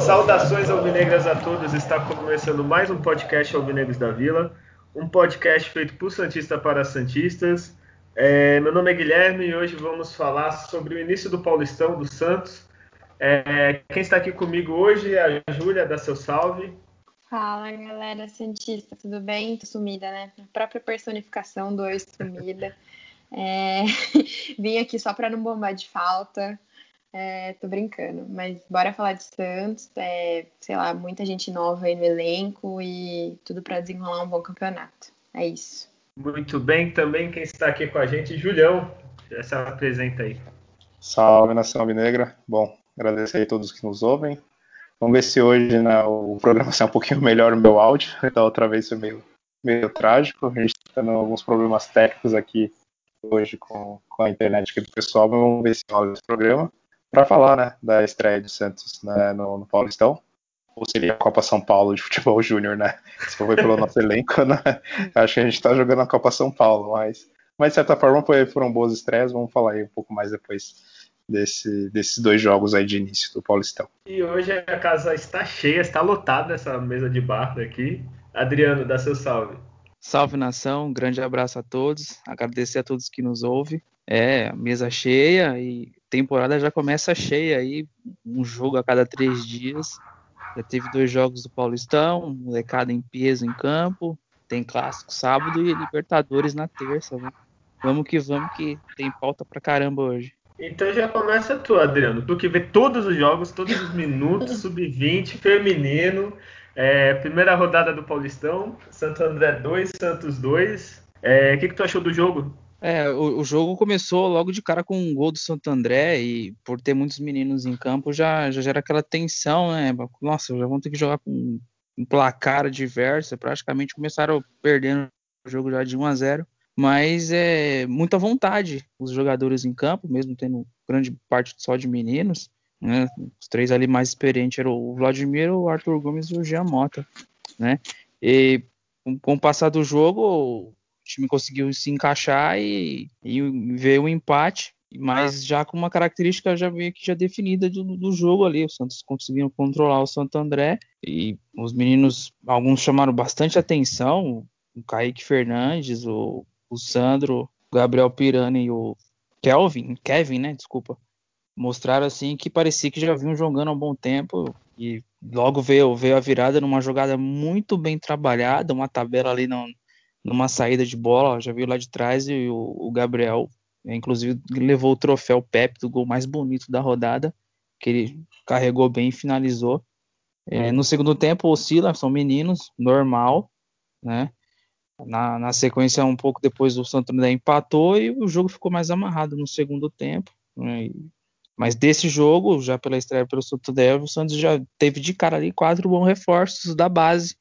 Saudações alvinegras a todos, está começando mais um podcast Alvinegros da Vila, um podcast feito por Santista para Santistas. É, meu nome é Guilherme e hoje vamos falar sobre o início do Paulistão do Santos. É, quem está aqui comigo hoje é a Júlia, da seu salve. Fala galera Santista, tudo bem? Tô sumida, né? A própria personificação do eu sumida. É... Vim aqui só para não bombar de falta. É, tô brincando, mas bora falar de Santos. É, sei lá, muita gente nova aí no elenco e tudo para desenrolar um bom campeonato. É isso. Muito bem, também quem está aqui com a gente, Julião. Já se apresenta aí. Salve nação negra. Bom, agradecer a todos que nos ouvem. Vamos ver se hoje né, o programa sai um pouquinho melhor o meu áudio. Da outra vez foi meio, meio trágico. A gente está tendo alguns problemas técnicos aqui hoje com, com a internet aqui do pessoal, mas vamos ver se rola esse programa para falar né, da estreia do Santos né, no, no, Paulistão. Ou seria a Copa São Paulo de Futebol Júnior, né? Se for pelo nosso elenco, né? Acho que a gente está jogando a Copa São Paulo, mas, mas de certa forma foi, foram boas estreias. Vamos falar aí um pouco mais depois desse, desses dois jogos aí de início do Paulistão. E hoje a casa está cheia, está lotada essa mesa de bar aqui. Adriano, dá seu salve. Salve nação, um grande abraço a todos, agradecer a todos que nos ouvem. É, mesa cheia e temporada já começa cheia aí, um jogo a cada três dias. Já teve dois jogos do Paulistão, molecada em peso em campo, tem clássico sábado e Libertadores na terça. Né? Vamos que vamos que tem pauta pra caramba hoje. Então já começa tu, Adriano. Tu que vê todos os jogos, todos os minutos, sub-20, feminino. É, primeira rodada do Paulistão, Santo André 2, Santos 2. É, o que, que tu achou do jogo? É, o, o, jogo começou logo de cara com um gol do Santo André e por ter muitos meninos em campo já, já gera aquela tensão, né? Nossa, já vão ter que jogar com um placar adverso. Praticamente começaram perdendo o jogo já de 1 a 0 mas é muita vontade os jogadores em campo, mesmo tendo grande parte só de meninos. Né? Os três ali mais experientes eram o Vladimir, o Arthur Gomes e o Jean Mota. Né? E com o passar do jogo, time conseguiu se encaixar e, e veio o um empate, mas já com uma característica já meio que já definida do, do jogo ali. O Santos conseguiu controlar o Santo André e os meninos, alguns chamaram bastante atenção. O Kaique Fernandes, o, o Sandro, o Gabriel Pirani e o Kelvin, Kevin, né? Desculpa. Mostraram assim que parecia que já vinham jogando há um bom tempo e logo veio, veio a virada numa jogada muito bem trabalhada, uma tabela ali não, numa saída de bola, já viu lá de trás e o, o Gabriel, inclusive, levou o troféu Pepe do gol mais bonito da rodada, que ele carregou bem e finalizou. É, no segundo tempo oscila, são meninos, normal, né? Na, na, sequência, um pouco depois, o Santo André empatou e o jogo ficou mais amarrado no segundo tempo. Né? Mas desse jogo, já pela estreia pelo Santo André, o Santos já teve de cara ali quatro bons reforços da base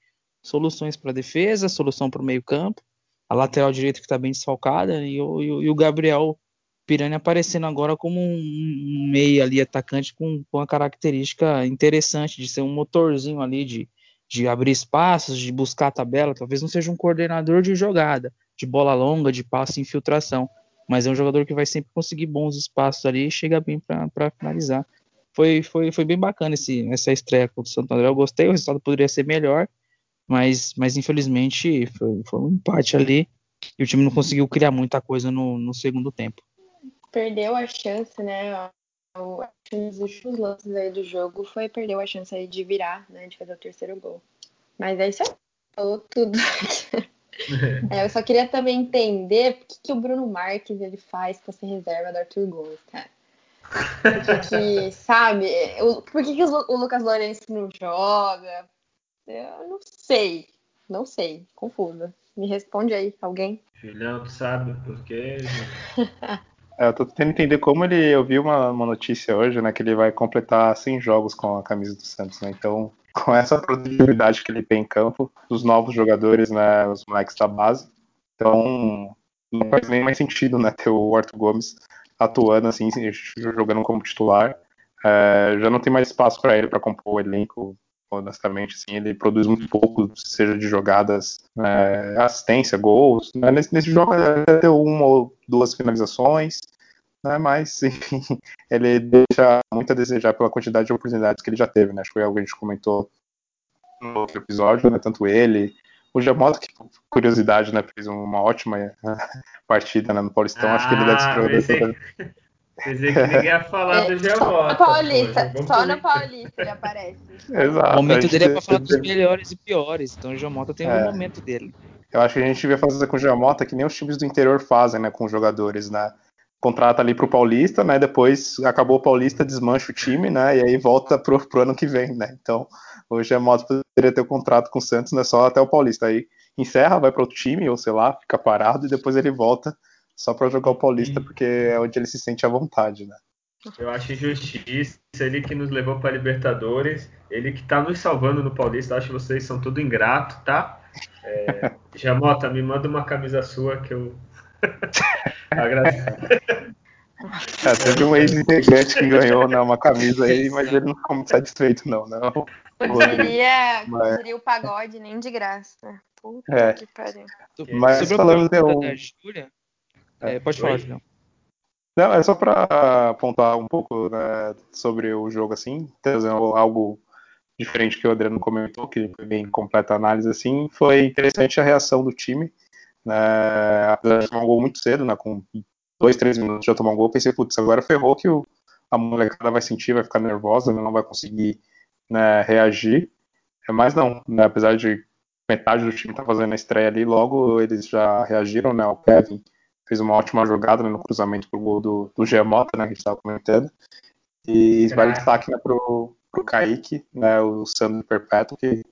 soluções para defesa, solução para o meio-campo, a lateral direita que está bem desfalcada e o, e o, Gabriel Pirani aparecendo agora como um, meio ali atacante com, com uma característica interessante de ser um motorzinho ali de, de abrir espaços, de buscar a tabela. Talvez não seja um coordenador de jogada, de bola longa, de passe infiltração, mas é um jogador que vai sempre conseguir bons espaços ali e chega bem para finalizar. Foi, foi, foi bem bacana esse, essa estreia contra o Santo André. Eu gostei, o resultado poderia ser melhor, mas, mas infelizmente foi, foi, um empate ali e o time não conseguiu criar muita coisa no, no segundo tempo. Perdeu a chance, né? Nos últimos lances aí do jogo foi perdeu a chance aí de virar, né? De fazer o terceiro gol. Mas é isso aí, falou tudo. é, eu só queria também entender por que, que o Bruno Marques ele faz pra ser reserva do Arthur Gomes, cara. Que, sabe, por que, que o Lucas Lourenço não joga? Eu não sei. Não sei. Confusa. Me responde aí, alguém. Julião, tu sabe por quê? é, eu tô tentando entender como ele. Eu vi uma, uma notícia hoje, né? Que ele vai completar 100 jogos com a camisa do Santos, né? Então, com essa produtividade que ele tem em campo, os novos jogadores, né? Os moleques da base. Então, não faz nem mais sentido, né? Ter o Arthur Gomes atuando assim, jogando como titular. É, já não tem mais espaço para ele para compor o elenco, honestamente. Assim, ele produz muito pouco, seja de jogadas, é, assistência, gols. Né? Nesse, nesse jogo ele até uma ou duas finalizações, né? mas enfim, ele deixa muito a desejar pela quantidade de oportunidades que ele já teve. Né? Acho que foi algo que a gente comentou no outro episódio, né? tanto ele. O Jamota, que curiosidade, né, fez uma ótima partida né, no Paulistão. Ah, Acho que ele deve ser o Quer dizer que ninguém ia falar do Giamota. Paulista, só no Paulista ele aparece. Exato. O momento dele é pra falar dos melhores e piores. Então o Giamota tem é. um momento dele. Eu acho que a gente devia fazer com o Giamota que nem os times do interior fazem, né, com os jogadores, né? Contrata ali pro Paulista, né? Depois acabou o Paulista, desmancha o time, né? E aí volta pro, pro ano que vem, né? Então, o Giamota poderia ter o um contrato com o Santos, né? Só até o Paulista. Aí encerra, vai para outro time, ou sei lá, fica parado e depois ele volta só para jogar o Paulista, porque é onde ele se sente à vontade, né? Eu acho injustiça, ele que nos levou para Libertadores, ele que tá nos salvando no Paulista, acho que vocês são tudo ingrato, tá? É, Jamota, me manda uma camisa sua que eu agradeço. É, teve um ex-integrante que ganhou né, uma camisa aí, mas ele não ficou muito satisfeito, não. não. Poderia, mas... o pagode nem de graça. Puta é. que pariu. Mas Sobre falando de um... É, pode falar, Julião. Não, é só para apontar um pouco né, sobre o jogo, assim, trazendo algo diferente que o Adriano comentou, que foi bem completa a análise, assim, foi interessante a reação do time, né, apesar de tomar um gol muito cedo, né, com dois, três minutos já tomar um gol, pensei, putz, agora ferrou que o, a molecada vai sentir, vai ficar nervosa, não vai conseguir né, reagir, mas não, né, apesar de metade do time estar tá fazendo a estreia ali, logo eles já reagiram, né, o Kevin fez uma ótima jogada né, no cruzamento pro gol do, do Giamota, né, que a gente estava comentando. E vale destaque né, pro, pro Kaique, né, o Sandro Perpétuo, que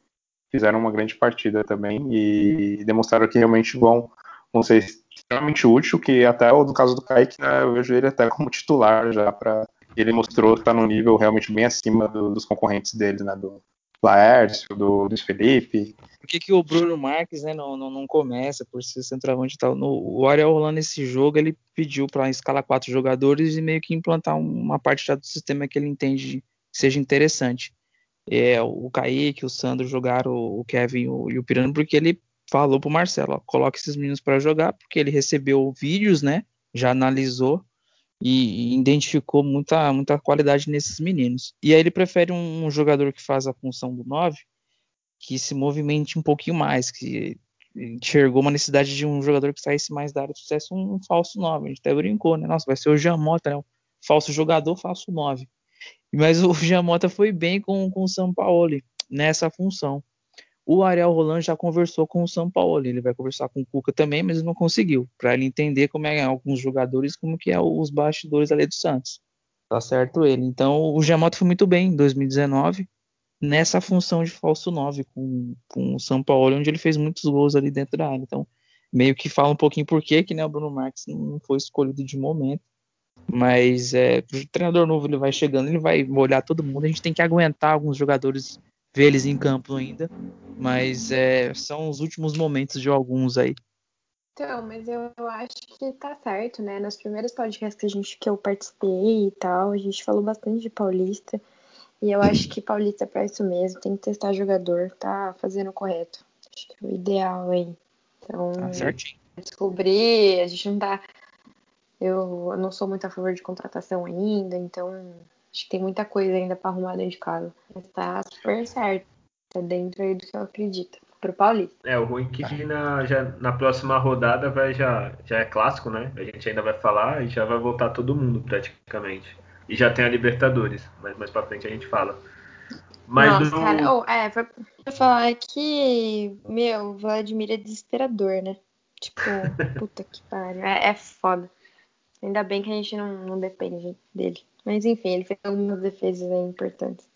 fizeram uma grande partida também e demonstraram que realmente vão, vão ser extremamente útil, que até no caso do Kaique, né, eu vejo ele até como titular já para ele mostrou estar tá no nível realmente bem acima do, dos concorrentes dele, né, do, Laércio, do Luiz Felipe. Por que, que o Bruno Marques né, não, não, não começa por ser centroavante e tal? No, o Ariel Rolando nesse jogo ele pediu para escalar quatro jogadores e meio que implantar uma parte do sistema que ele entende seja interessante. É, o Kaique, o Sandro jogaram o Kevin o, e o Pirano porque ele falou pro Marcelo, ó, coloca esses meninos para jogar, porque ele recebeu vídeos, né? Já analisou e, identificou muita, muita qualidade nesses meninos. E aí ele prefere um, um jogador que faz a função do 9, que se movimente um pouquinho mais, que enxergou uma necessidade de um jogador que saísse mais da área de sucesso, um, um falso 9. A gente até brincou, né? Nossa, vai ser o Jamota, né? falso jogador, falso 9. Mas o Jamota foi bem com, com o São Paulo nessa função. O Ariel Roland já conversou com o São Paulo, ele vai conversar com o Cuca também, mas não conseguiu, para ele entender como é alguns jogadores, como que é os bastidores ali do Santos. Tá certo ele. Então o Giamotto foi muito bem em 2019 nessa função de falso 9 com, com o São Paulo, onde ele fez muitos gols ali dentro da área. Então, meio que fala um pouquinho por que, que né, o Bruno Marques não foi escolhido de momento. Mas é, o treinador novo ele vai chegando, ele vai molhar todo mundo. A gente tem que aguentar alguns jogadores ver eles em campo ainda, mas é, são os últimos momentos de alguns aí. Então, mas eu, acho que tá certo, né? Nos primeiros podcasts que, a gente, que eu participei e tal, a gente falou bastante de Paulista. E eu acho que Paulista é pra isso mesmo, tem que testar jogador, tá fazendo o correto. Acho que é o ideal aí. Então, tá certinho. descobrir, a gente não tá. Eu não sou muito a favor de contratação ainda, então Acho que tem muita coisa ainda para arrumar dentro de casa. Mas tá super certo. Tá dentro aí do que eu acredito. Pro Paulista. É, o ruim é que na, já, na próxima rodada vai já, já é clássico, né? A gente ainda vai falar e já vai voltar todo mundo praticamente. E já tem a Libertadores, mas mais pra frente a gente fala. Mas Nossa, cara, oh, é, pra, pra falar que, meu, o Vladimir é desesperador, né? Tipo, puta que pariu. É, é foda. Ainda bem que a gente não, não depende dele. Mas enfim, ele fez algumas defesas importantes.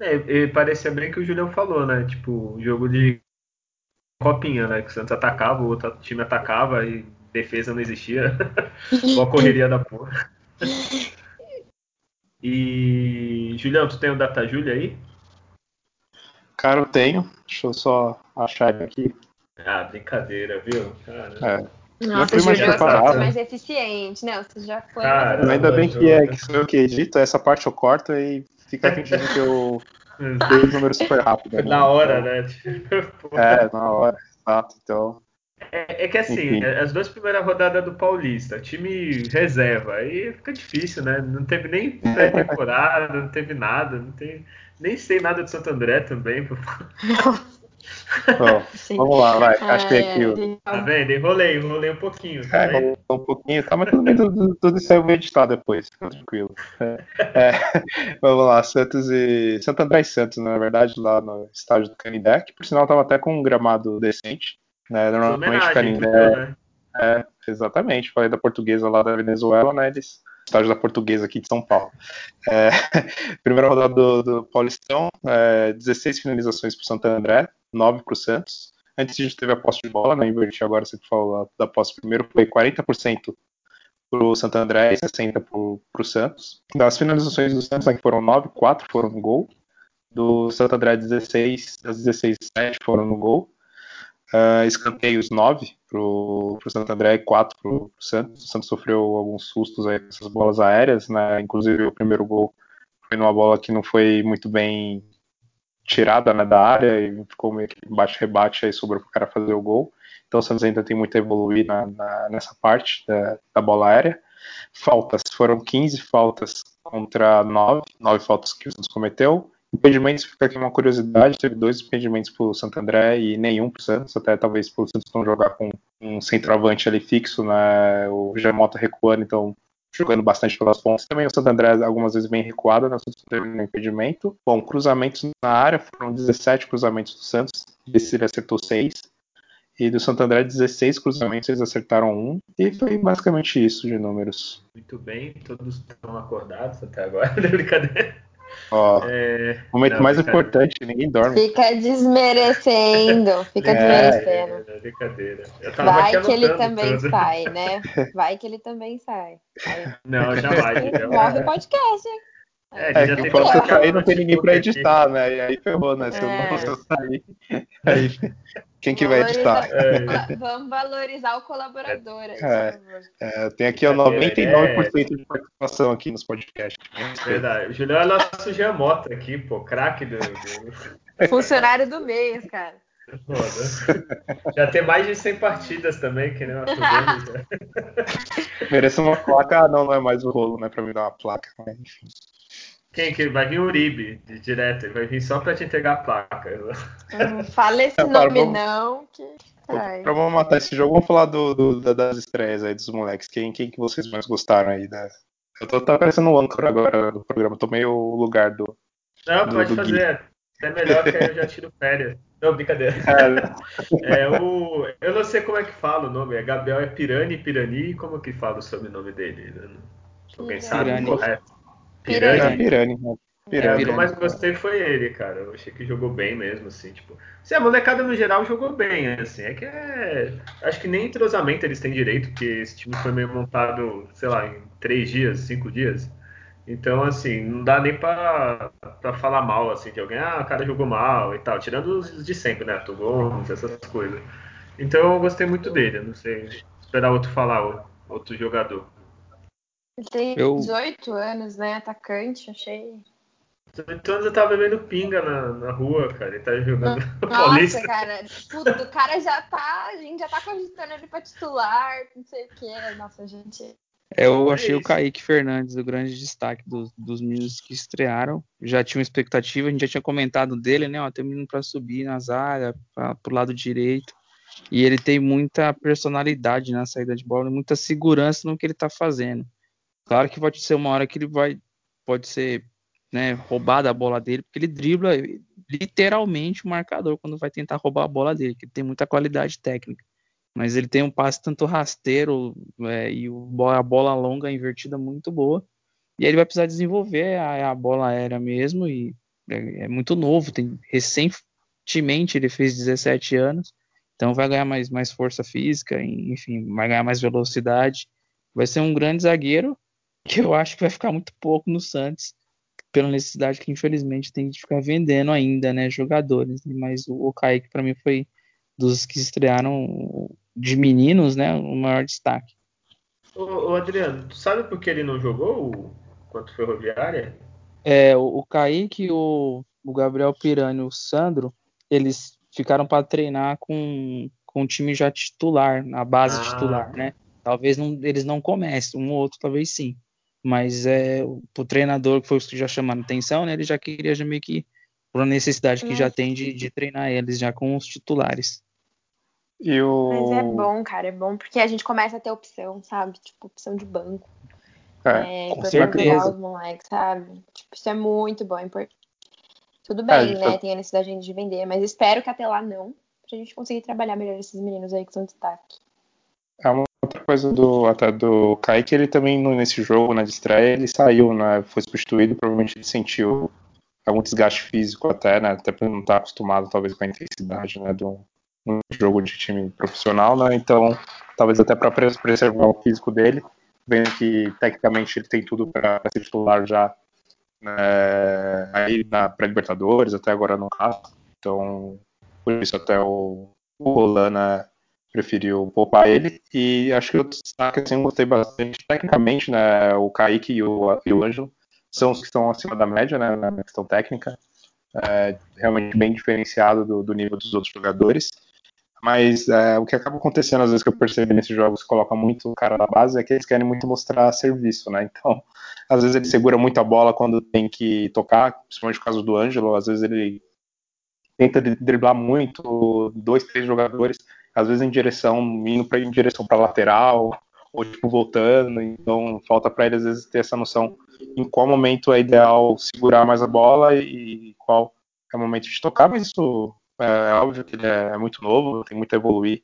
É, e parecia bem que o Julião falou, né? Tipo, jogo de copinha, né? Que o Santos atacava, o outro time atacava e defesa não existia. Uma correria da porra. E Julião, tu tem o Data Julia aí? Cara, eu tenho. Deixa eu só achar ele aqui. Ah, brincadeira, viu? É. Nossa, o Júlio foi mais eficiente, né? Você já foi. Caramba, ainda bem que é que sou eu que edito, essa parte eu corto e fica fingindo que eu dei os números super rápido. Né? Na hora, né? é, na hora, exato. Então. É, é, que assim, Enfim. as duas primeiras rodadas do Paulista, time reserva, aí fica difícil, né? Não teve nem pré-temporada, não teve nada, não tem, nem sei nada do Santo André também. vamos lá, vai. Achei é, aqui o. Tá vendo? Enrolei, enrolei um pouquinho. Tá é, enrolei um pouquinho, tá, mas tudo, tudo, tudo isso aí eu vou editar depois, tranquilo. É, é, vamos lá, Santos e. Santo André e Santos, na verdade, lá no estádio do Canindé, que por sinal tava até com um gramado decente. Né? Normalmente o Canindé. Né? É, exatamente, falei da portuguesa lá da Venezuela, né? Eles estágio da portuguesa aqui de São Paulo. É, primeira rodada do, do Paulistão, é, 16 finalizações para o Santo André, 9 para o Santos. Antes a gente teve a posse de bola, né? Inverti agora, você falou da posse primeiro, foi 40% para o Santo André e 60% para o Santos. Das finalizações do Santos, né, que foram 9, 4 foram no gol. Do Santo André, 16, das 16, 7 foram no gol. Uh, escanteios 9 para o Santo André e 4 para o Santos. O Santos sofreu alguns sustos aí com essas bolas aéreas, né? Inclusive o primeiro gol foi numa bola que não foi muito bem tirada né, da área e ficou meio que bate-rebate aí sobre o cara fazer o gol. Então o Santos ainda tem muito a evoluir na, na, nessa parte da, da, bola aérea. Faltas, foram 15 faltas contra 9, 9 faltas que o Santos cometeu. Impedimentos, fica aqui uma curiosidade, teve dois impedimentos para o Santo André e nenhum para o Santos, até talvez para o Santos não jogar com um centroavante ali fixo, né, o Jamota recuando, então jogando bastante pelas pontas. Também o Santo André algumas vezes bem recuado, né? O Santos teve um impedimento. Bom, cruzamentos na área, foram 17 cruzamentos do Santos, desse ele acertou 6. E do Santo André, 16 cruzamentos, eles acertaram um. E foi basicamente isso de números. Muito bem, todos estão acordados até agora, brincadeira. Ó, é... momento não, mais importante, ninguém dorme. Fica desmerecendo, fica é, desmerecendo. É, brincadeira. Vai que ele também tudo. sai, né? Vai que ele também sai. Aí, não, jamais. Então... Morre o podcast, hein? É, é que posso sair, não tem ninguém pra editar, né? E aí ferrou, né? Se eu não se eu sair. Aí, quem que vai editar? É. Vamos valorizar o colaborador. Aí, é, é, tem aqui o 99% de participação aqui nos podcasts. Verdade. O Julião é nosso Giamota aqui, pô, craque do. Funcionário do mês, cara. Já tem mais de 100 partidas também, que nem uma né? Merece uma placa, ah, não, não é mais o rolo, né? Pra me dar uma placa, mas enfim. Quem que vai vir o Uribe de direto, ele vai vir só para te entregar a placa. Não fala esse é, nome vamos... não, que Pra vamos matar esse jogo, vamos falar do, do, das estreias aí dos moleques. Quem, quem que vocês mais gostaram aí? Da... Eu tô tá parecendo um âncora agora do programa, tomei o lugar do. Não, do, pode do fazer. É melhor que eu já tiro férias. Não, brincadeira. É. o, eu não sei como é que fala o nome. É Gabriel é Pirani, Pirani. Como que fala o sobrenome dele? Alguém sabe correto? Pirani. Pirani. Pirani. É, o que eu mais gostei foi ele, cara. Eu achei que jogou bem mesmo, assim, tipo. Se a molecada no geral jogou bem, assim. É que é. Acho que nem entrosamento eles têm direito, porque esse time foi meio montado, sei lá, em três dias, cinco dias. Então, assim, não dá nem pra, pra falar mal, assim, de alguém, ah, o cara jogou mal e tal. Tirando os de sempre, né? Gomes, essas coisas. Então eu gostei muito dele. Eu não sei esperar outro falar, outro jogador. Ele tem eu... 18 anos, né? Atacante, achei. 18 anos eu tava bebendo pinga na, na rua, cara. Ele tá jogando Nossa, Paulista. cara. Tudo, o cara já tá. A gente já tá cogitando ele pra titular, não sei o que. Nossa, gente. Eu é achei o Kaique Fernandes o grande destaque dos, dos meninos que estrearam. Já tinha uma expectativa, a gente já tinha comentado dele, né? Ó, tem um menino para subir na zaga, pra, pro lado direito. E ele tem muita personalidade na saída de bola, muita segurança no que ele tá fazendo. Claro que pode ser uma hora que ele vai, pode ser né, roubada a bola dele, porque ele dribla literalmente o marcador quando vai tentar roubar a bola dele, que tem muita qualidade técnica. Mas ele tem um passe tanto rasteiro é, e a bola longa invertida muito boa. E aí ele vai precisar desenvolver a, a bola aérea mesmo, e é, é, muito novo, tem recentemente ele fez 17 anos, então vai ganhar mais, mais força física, enfim, vai ganhar mais velocidade. Vai ser um grande zagueiro que eu acho que vai ficar muito pouco no Santos, pela necessidade que infelizmente tem de ficar vendendo ainda, né, jogadores. Mas o, o Kaique para mim foi dos que estrearam de meninos, né, o maior destaque. Ô, ô, Adriano, sabe por que ele não jogou contra o Ferroviária? É, o, o Kaique, o, o Gabriel Pirani e o Sandro, eles ficaram para treinar com, com o time já titular, na base ah. titular, né? Talvez não, eles não comecem, um ou outro talvez sim. Mas é, o, treinador, que foi o que já chamando atenção, né? Ele já queria já meio que, por uma necessidade que já tem de, de treinar eles já com os titulares. O... Mas é bom, cara, é bom porque a gente começa a ter opção, sabe? Tipo, opção de banco. É, é com certeza. os moleques, sabe? Tipo, isso é muito bom, é importante. Tudo é, bem, é, né? Tem a necessidade de vender, mas espero que até lá não, pra gente conseguir trabalhar melhor esses meninos aí que são destaque. É uma coisa do até do Kaique, ele também nesse jogo, na estreia, ele saiu, né? Foi substituído, provavelmente ele sentiu algum desgaste físico até, né? Até por não estar acostumado, talvez, com a intensidade, né? Do, um jogo de time profissional, né? Então, talvez até para preservar o físico dele, vendo que tecnicamente ele tem tudo para ser titular já né, aí na pré-libertadores, até agora no caso. Então, por isso até o, o Rolana preferiu poupar ele. E acho que o destaque assim, eu gostei bastante. Tecnicamente, né, o Kaique e o, e o Ângelo são os que estão acima da média né, na questão técnica. É, realmente bem diferenciado do, do nível dos outros jogadores. Mas é, o que acaba acontecendo, às vezes, que eu percebo nesses jogos coloca muito o cara na base, é que eles querem muito mostrar serviço, né? Então, às vezes ele segura muito a bola quando tem que tocar, principalmente no caso do Ângelo, às vezes ele tenta driblar muito, dois, três jogadores, às vezes em direção, indo pra, em direção para lateral, ou tipo voltando, então falta para ele às vezes ter essa noção em qual momento é ideal segurar mais a bola e, qual é o momento de tocar, mas isso é, é óbvio que ele é muito novo, tem muito a evoluir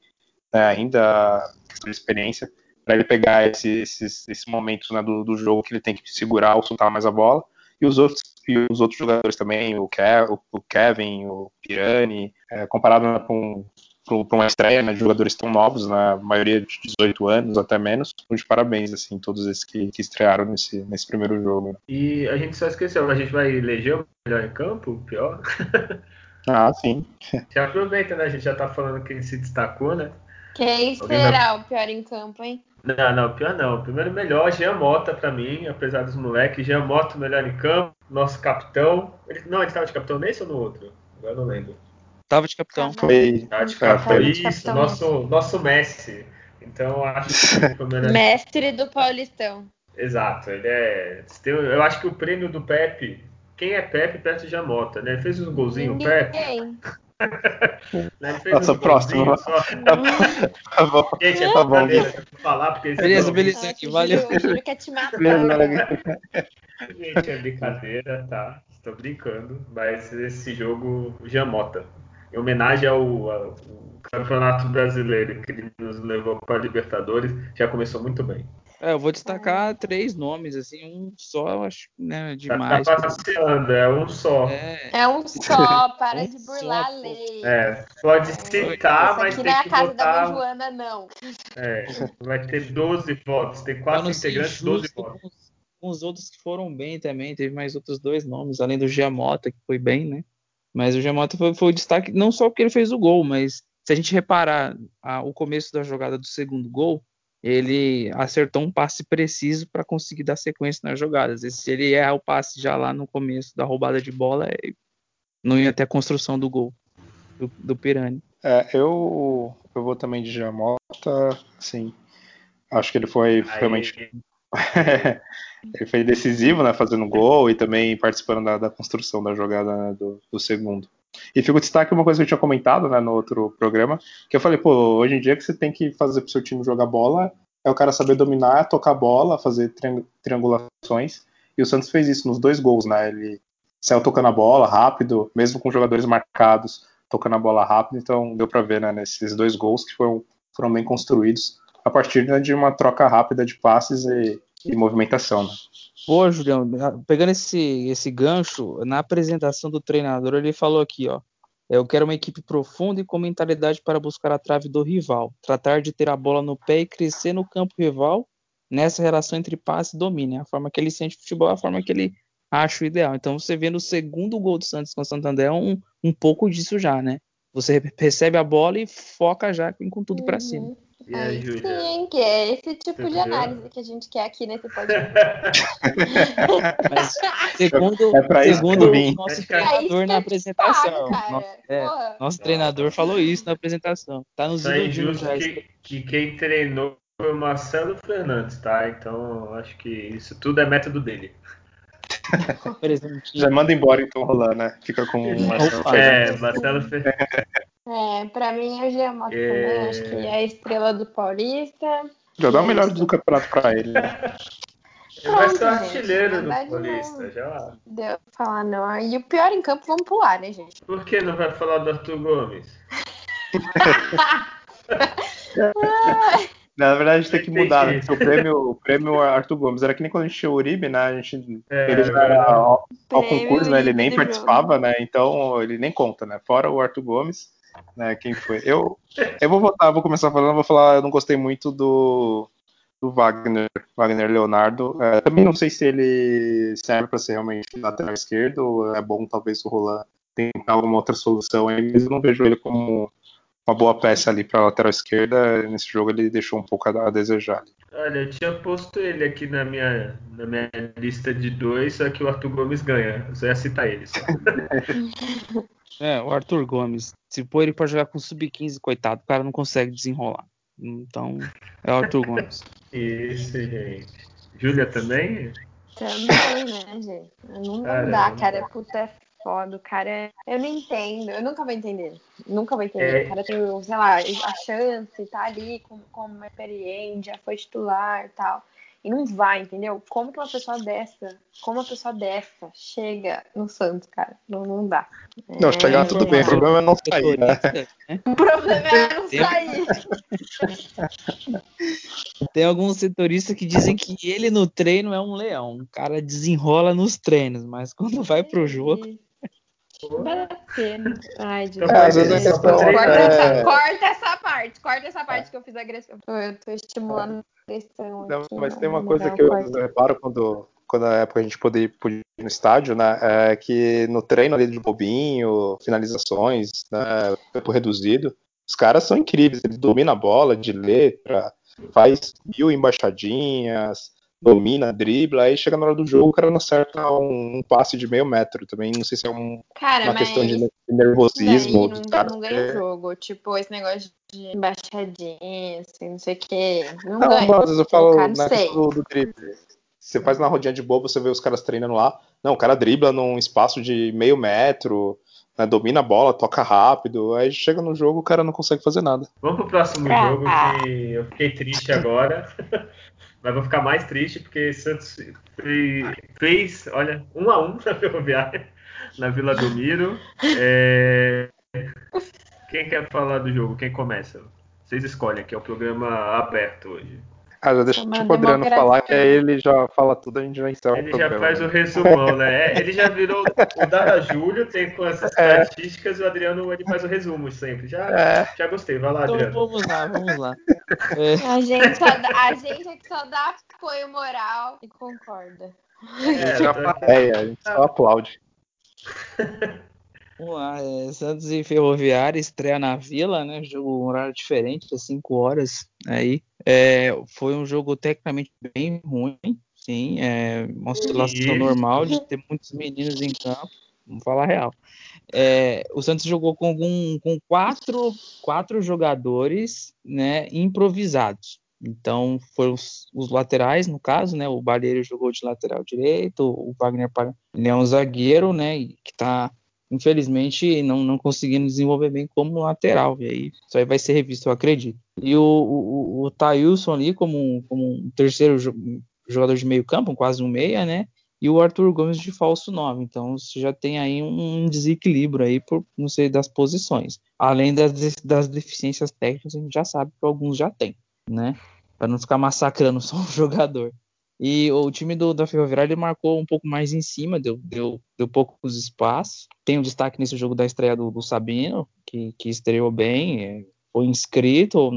né, ainda, questão de experiência, para ele pegar esses, esses, momentos né, do, do, jogo que ele tem que segurar ou soltar mais a bola. E os outros, e os outros jogadores também, o, Kev, o Kevin, o Pirani, é, comparado né, com, para uma estreia né, de jogadores tão novos, na né, maioria de 18 anos, até menos, de parabéns, assim, todos esses que, que estrearam nesse, nesse primeiro jogo. E a gente só esqueceu, a gente vai eleger o melhor em campo, pior? Ah, sim. Já aproveita, né? A gente já tá falando que ele se destacou, né? Quem será o pior em campo, hein? Não, não, pior não. O primeiro melhor, Jean Mota pra mim, apesar dos moleques. Jean Mota melhor em campo, nosso capitão. Ele, não, ele tava de capitão nesse ou no outro? Agora não lembro. Tava de capitão. Foi. Tava de capitão, isso. Capitão nosso, nosso Messi. Então acho que foi melhor. Mestre do Paulistão. Exato, ele é. Eu acho que o prêmio do Pepe quem é Pepe perto de Jamota, né? Ele fez um golzinho, Ninguém. Pepe. né? Nossa, próximo. Só. tá bom. Gente, é tá bom. falar, porque beleza, beleza, aqui, valeu. Quer te matar. Gente, é brincadeira, tá? Estou brincando, mas esse jogo, Jamota. Em homenagem ao, ao, Campeonato Brasileiro que ele nos levou para a Libertadores, já começou muito bem. É, eu vou destacar três nomes, assim, um só, eu acho, né, demais. Tá passeando, é um só. É, é um só, para de burlar a lei. É, pode citar, mas tem que botar... Aqui não é a casa da mãe Joana, não. É, vai ter 12 votos, tem quatro integrantes, 12 votos. Com os outros que foram bem também, teve mais outros dois nomes, além do Giamota, que foi bem, né? Mas o Giamota foi, foi o destaque, não só porque ele fez o gol, mas se a gente reparar a, o começo da jogada do segundo gol, ele acertou um passe preciso para conseguir dar sequência nas jogadas. E se ele erra o passe já lá no começo da roubada de bola, é, não ia ter a construção do gol do, do Pirani. É, eu, eu vou também de Jamota, sim. Acho que ele foi Aí. realmente. ele foi decisivo, né, fazendo gol e também participando da, da construção da jogada né, do, do segundo. E fica o destaque uma coisa que eu tinha comentado né, no outro programa, que eu falei, pô, hoje em dia que você tem que fazer pro seu time jogar bola é o cara saber dominar, tocar bola, fazer triangulações. E o Santos fez isso nos dois gols, né? Ele saiu tocando a bola rápido, mesmo com jogadores marcados, tocando a bola rápido. Então deu para ver né, nesses dois gols que foram, foram bem construídos a partir né, de uma troca rápida de passes e, e movimentação. Né? Pô, Julião, pegando esse, esse gancho, na apresentação do treinador, ele falou aqui, ó. Eu quero uma equipe profunda e com mentalidade para buscar a trave do rival, tratar de ter a bola no pé e crescer no campo rival nessa relação entre passe e domínio. A forma que ele sente futebol é a forma que ele acha o ideal. Então você vê no segundo gol do Santos com o Santander um, um pouco disso já, né? você recebe a bola e foca já com tudo para cima. E aí, sim, que é esse tipo de análise que a gente quer aqui nesse podcast. Mas, segundo é segundo o nosso treinador na apresentação. Paga, é, nosso treinador falou isso na apresentação. Tá nos é injusto que, que quem treinou foi o Marcelo Fernandes, tá? Então acho que isso tudo é método dele. Já manda embora então rolar, né? Fica com o Marcelo. É, Marcelo Fernandes. É, pra mim é o Mota é... também, acho que é a estrela do Paulista. Já dá o melhor do campeonato pra ele. Né? Ele vai ser artilheiro do Paulista, já. Deu pra falar não. E o pior em campo, vamos pular, né, gente? Por que não vai falar do Arthur Gomes? Na verdade, a gente tem que mudar. Né? O prêmio, o prêmio Arthur Gomes era que nem quando a gente tinha o Uribe, né? A gente, é, ele já era ao, ao concurso, né? Ele nem participava, jogo. né? Então ele nem conta, né? Fora o Arthur Gomes, né? Quem foi? Eu, eu vou votar, vou começar falando, vou falar, eu não gostei muito do, do Wagner, Wagner Leonardo. É, também não sei se ele serve para ser realmente lateral esquerdo. É bom talvez o Roland tentar alguma outra solução. Mas eu não vejo ele como uma boa peça ali para a lateral esquerda. Nesse jogo ele deixou um pouco a, desejar. Olha, eu tinha posto ele aqui na minha, na minha lista de dois, só que o Arthur Gomes ganha. Eu só ia citar ele. É, o Arthur Gomes. Se pôr ele para jogar com sub-15, coitado, o cara não consegue desenrolar. Então, é o Arthur Gomes. Isso, gente. Júlia também? Também, né, gente? Não, não dá, cara. Puta, é foda, o cara é... Eu não entendo, eu nunca vou entender. Nunca vou entender. É... O cara tem, sei lá, a chance, tá ali como, como experiente, já foi titular e tal. E não vai, entendeu? Como que uma pessoa dessa, como uma pessoa dessa chega no Santos, cara? Não, não dá. Não, chegar é, tudo bem, o problema é não sair, né? O problema é não sair. Tem alguns setoristas que dizem que ele no treino é um leão. O cara desenrola nos treinos, mas quando vai pro jogo. Ai, Deus. É, corta, é... essa, corta essa parte, corta essa parte que eu fiz agressão. Eu tô estimulando Não, aqui, mas tem uma coisa que eu reparo quando, quando na época a gente podia ir no estádio, né? É que no treino ali de bobinho, finalizações, né? Tempo reduzido, os caras são incríveis. Eles dominam a bola de letra, faz mil embaixadinhas, domina, dribla, aí chega na hora do jogo, o cara não acerta um, um passe de meio metro também. Não sei se é um, cara, uma questão de nervosismo. Não, cara, não ganha o jogo. Tipo, esse negócio de embaixadinha, assim, não sei o quê. Não, não ganha. Mas eu falo cara, na questão do, do drible. Você faz na rodinha de boa, você vê os caras treinando lá. Não, o cara dribla num espaço de meio metro. Né, domina a bola, toca rápido, aí chega no jogo o cara não consegue fazer nada. Vamos pro próximo ah, jogo que eu fiquei triste agora. Mas vou ficar mais triste porque Santos fez, olha, um a um na Ferroviária, na Vila do Miro. É... Quem quer falar do jogo? Quem começa? Vocês escolhem, que é o programa aberto hoje. Ah, já deixa o Adriano falar, que aí ele já fala tudo, a gente já encerra Ele já faz o resumão, né? É, ele já virou o Dada Júlio, tem com essas é. características, o Adriano ele faz o resumo sempre. Já, é. já gostei, vai lá, então, Adriano. Então, vamos lá, vamos lá. É. A, gente só dá, a gente é que só dá apoio moral e concorda. É, já é, a gente só aplaude. Vamos lá, é, Santos e Ferroviária estreia na Vila, né? Jogo um horário diferente, às 5 horas aí. É, foi um jogo tecnicamente bem ruim, sim. É, uma oscilação normal de ter muitos meninos em campo. Vamos falar real. É, o Santos jogou com, um, com quatro, quatro jogadores né, improvisados. Então, foram os, os, laterais, no caso, né? O Balheiro jogou de lateral direito, o Wagner é um zagueiro, né? Que está infelizmente não, não conseguindo desenvolver bem como lateral. E aí isso aí vai ser revisto, eu acredito. E o, o, o Thailson ali como, como um terceiro jogador de meio campo, quase um meia, né? E o Arthur Gomes de falso 9. Então você já tem aí um desequilíbrio aí por não sei das posições. Além das, das deficiências técnicas, a gente já sabe que alguns já tem, né? Para não ficar massacrando só um jogador. E o time do, da Ferroviária ele marcou um pouco mais em cima, deu, deu, deu poucos espaços. Tem um destaque nesse jogo da estreia do, do Sabino, que, que estreou bem, é, foi inscrito,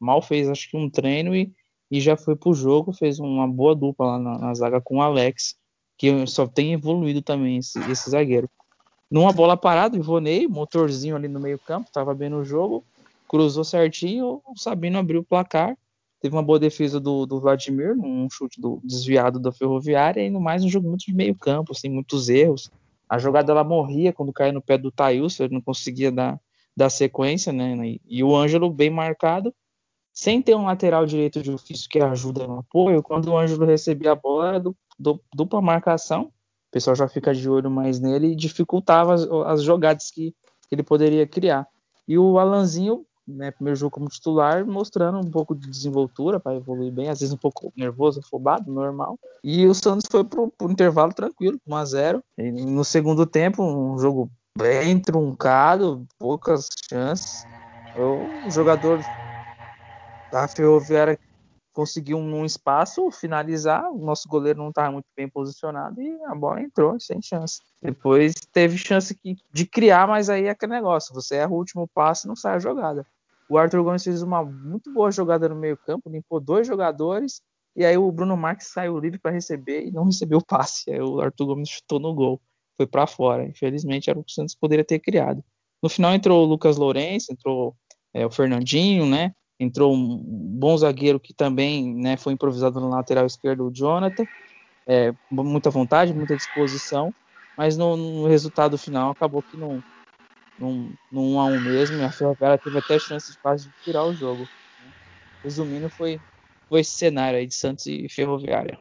mal fez acho que um treino e, e já foi pro jogo, fez uma boa dupla lá na, na zaga com o Alex, que só tem evoluído também esse, esse zagueiro. Numa bola parada, o Ivonei, motorzinho ali no meio campo, tava bem no jogo, cruzou certinho, o Sabino abriu o placar. Teve uma boa defesa do, do Vladimir, um chute do, desviado da Ferroviária, e no mais um jogo muito de meio campo, assim, muitos erros. A jogada ela morria quando caía no pé do Thailson, ele não conseguia dar, dar sequência, né? E, o Ângelo bem marcado, sem ter um lateral direito de ofício que ajuda no apoio, quando o Ângelo recebia a bola, du, du, dupla marcação, o pessoal já fica de olho mais nele e dificultava as, as jogadas que, que ele poderia criar. E o Alanzinho né, primeiro jogo como titular, mostrando um pouco de desenvoltura para evoluir bem, às vezes um pouco nervoso, afobado, normal. E o Santos foi pro, pro intervalo tranquilo, 1 a 0 e No segundo tempo, um jogo bem truncado, poucas chances. O jogador da Ferroviária conseguiu um espaço finalizar, o nosso goleiro não estava muito bem posicionado e a bola entrou sem chance. Depois teve chance de criar, mas aí é aquele negócio, você erra o último passe e não sai a jogada. O Arthur Gomes fez uma muito boa jogada no meio-campo, limpou dois jogadores, e aí o Bruno Marques saiu livre para receber e não recebeu o passe. Aí o Arthur Gomes chutou no gol, foi para fora. Infelizmente era o que o Santos poderia ter criado. No final entrou o Lucas Lourenço, entrou é, o Fernandinho, né? Entrou um bom zagueiro que também né, foi improvisado no lateral esquerdo, o Jonathan. É, muita vontade, muita disposição, mas no, no resultado final acabou que não, num, num 1 a 1 mesmo, e a Ferroviária teve até chance de quase tirar o jogo. Resumindo, foi, foi esse cenário aí de Santos e Ferroviária.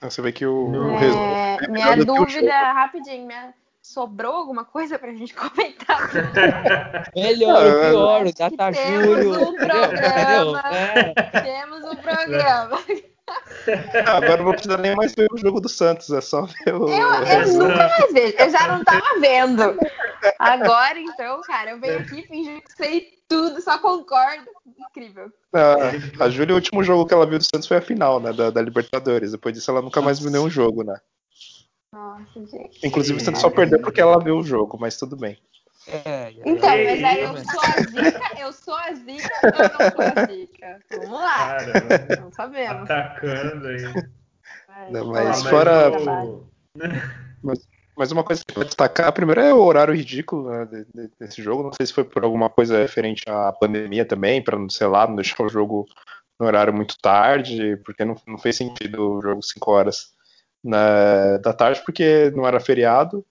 Você vê que o, é, o minha dúvida, rapidinho, minha, sobrou alguma coisa pra gente comentar? Melhor, o pior, o Data Júlio. Temos um programa. É. Temos um programa. Agora não vou precisar nem mais ver o jogo do Santos, é só ver o. Eu, eu nunca mais vejo, eu já não tava vendo. Agora, então, cara, eu venho aqui fingir que sei tudo, só concordo. Incrível. a Júlia, o último jogo que ela viu do Santos foi a final, né? Da, da Libertadores. Depois disso, ela nunca mais viu nenhum jogo, né? Nossa, gente. Inclusive, o Santos só perdeu porque ela viu o jogo, mas tudo bem. É, então, mas aí eu sou a zica, eu sou a zica ou eu não sou a zica? Vamos lá. Caramba. Não sabemos. Atacando aí. Não, mas fora. Mas, mas uma coisa que eu destacar, primeiro é o horário ridículo né, desse jogo. Não sei se foi por alguma coisa referente à pandemia também, para não sei lá, não deixar o jogo no horário muito tarde, porque não, não fez sentido o jogo 5 horas na, da tarde, porque não era feriado.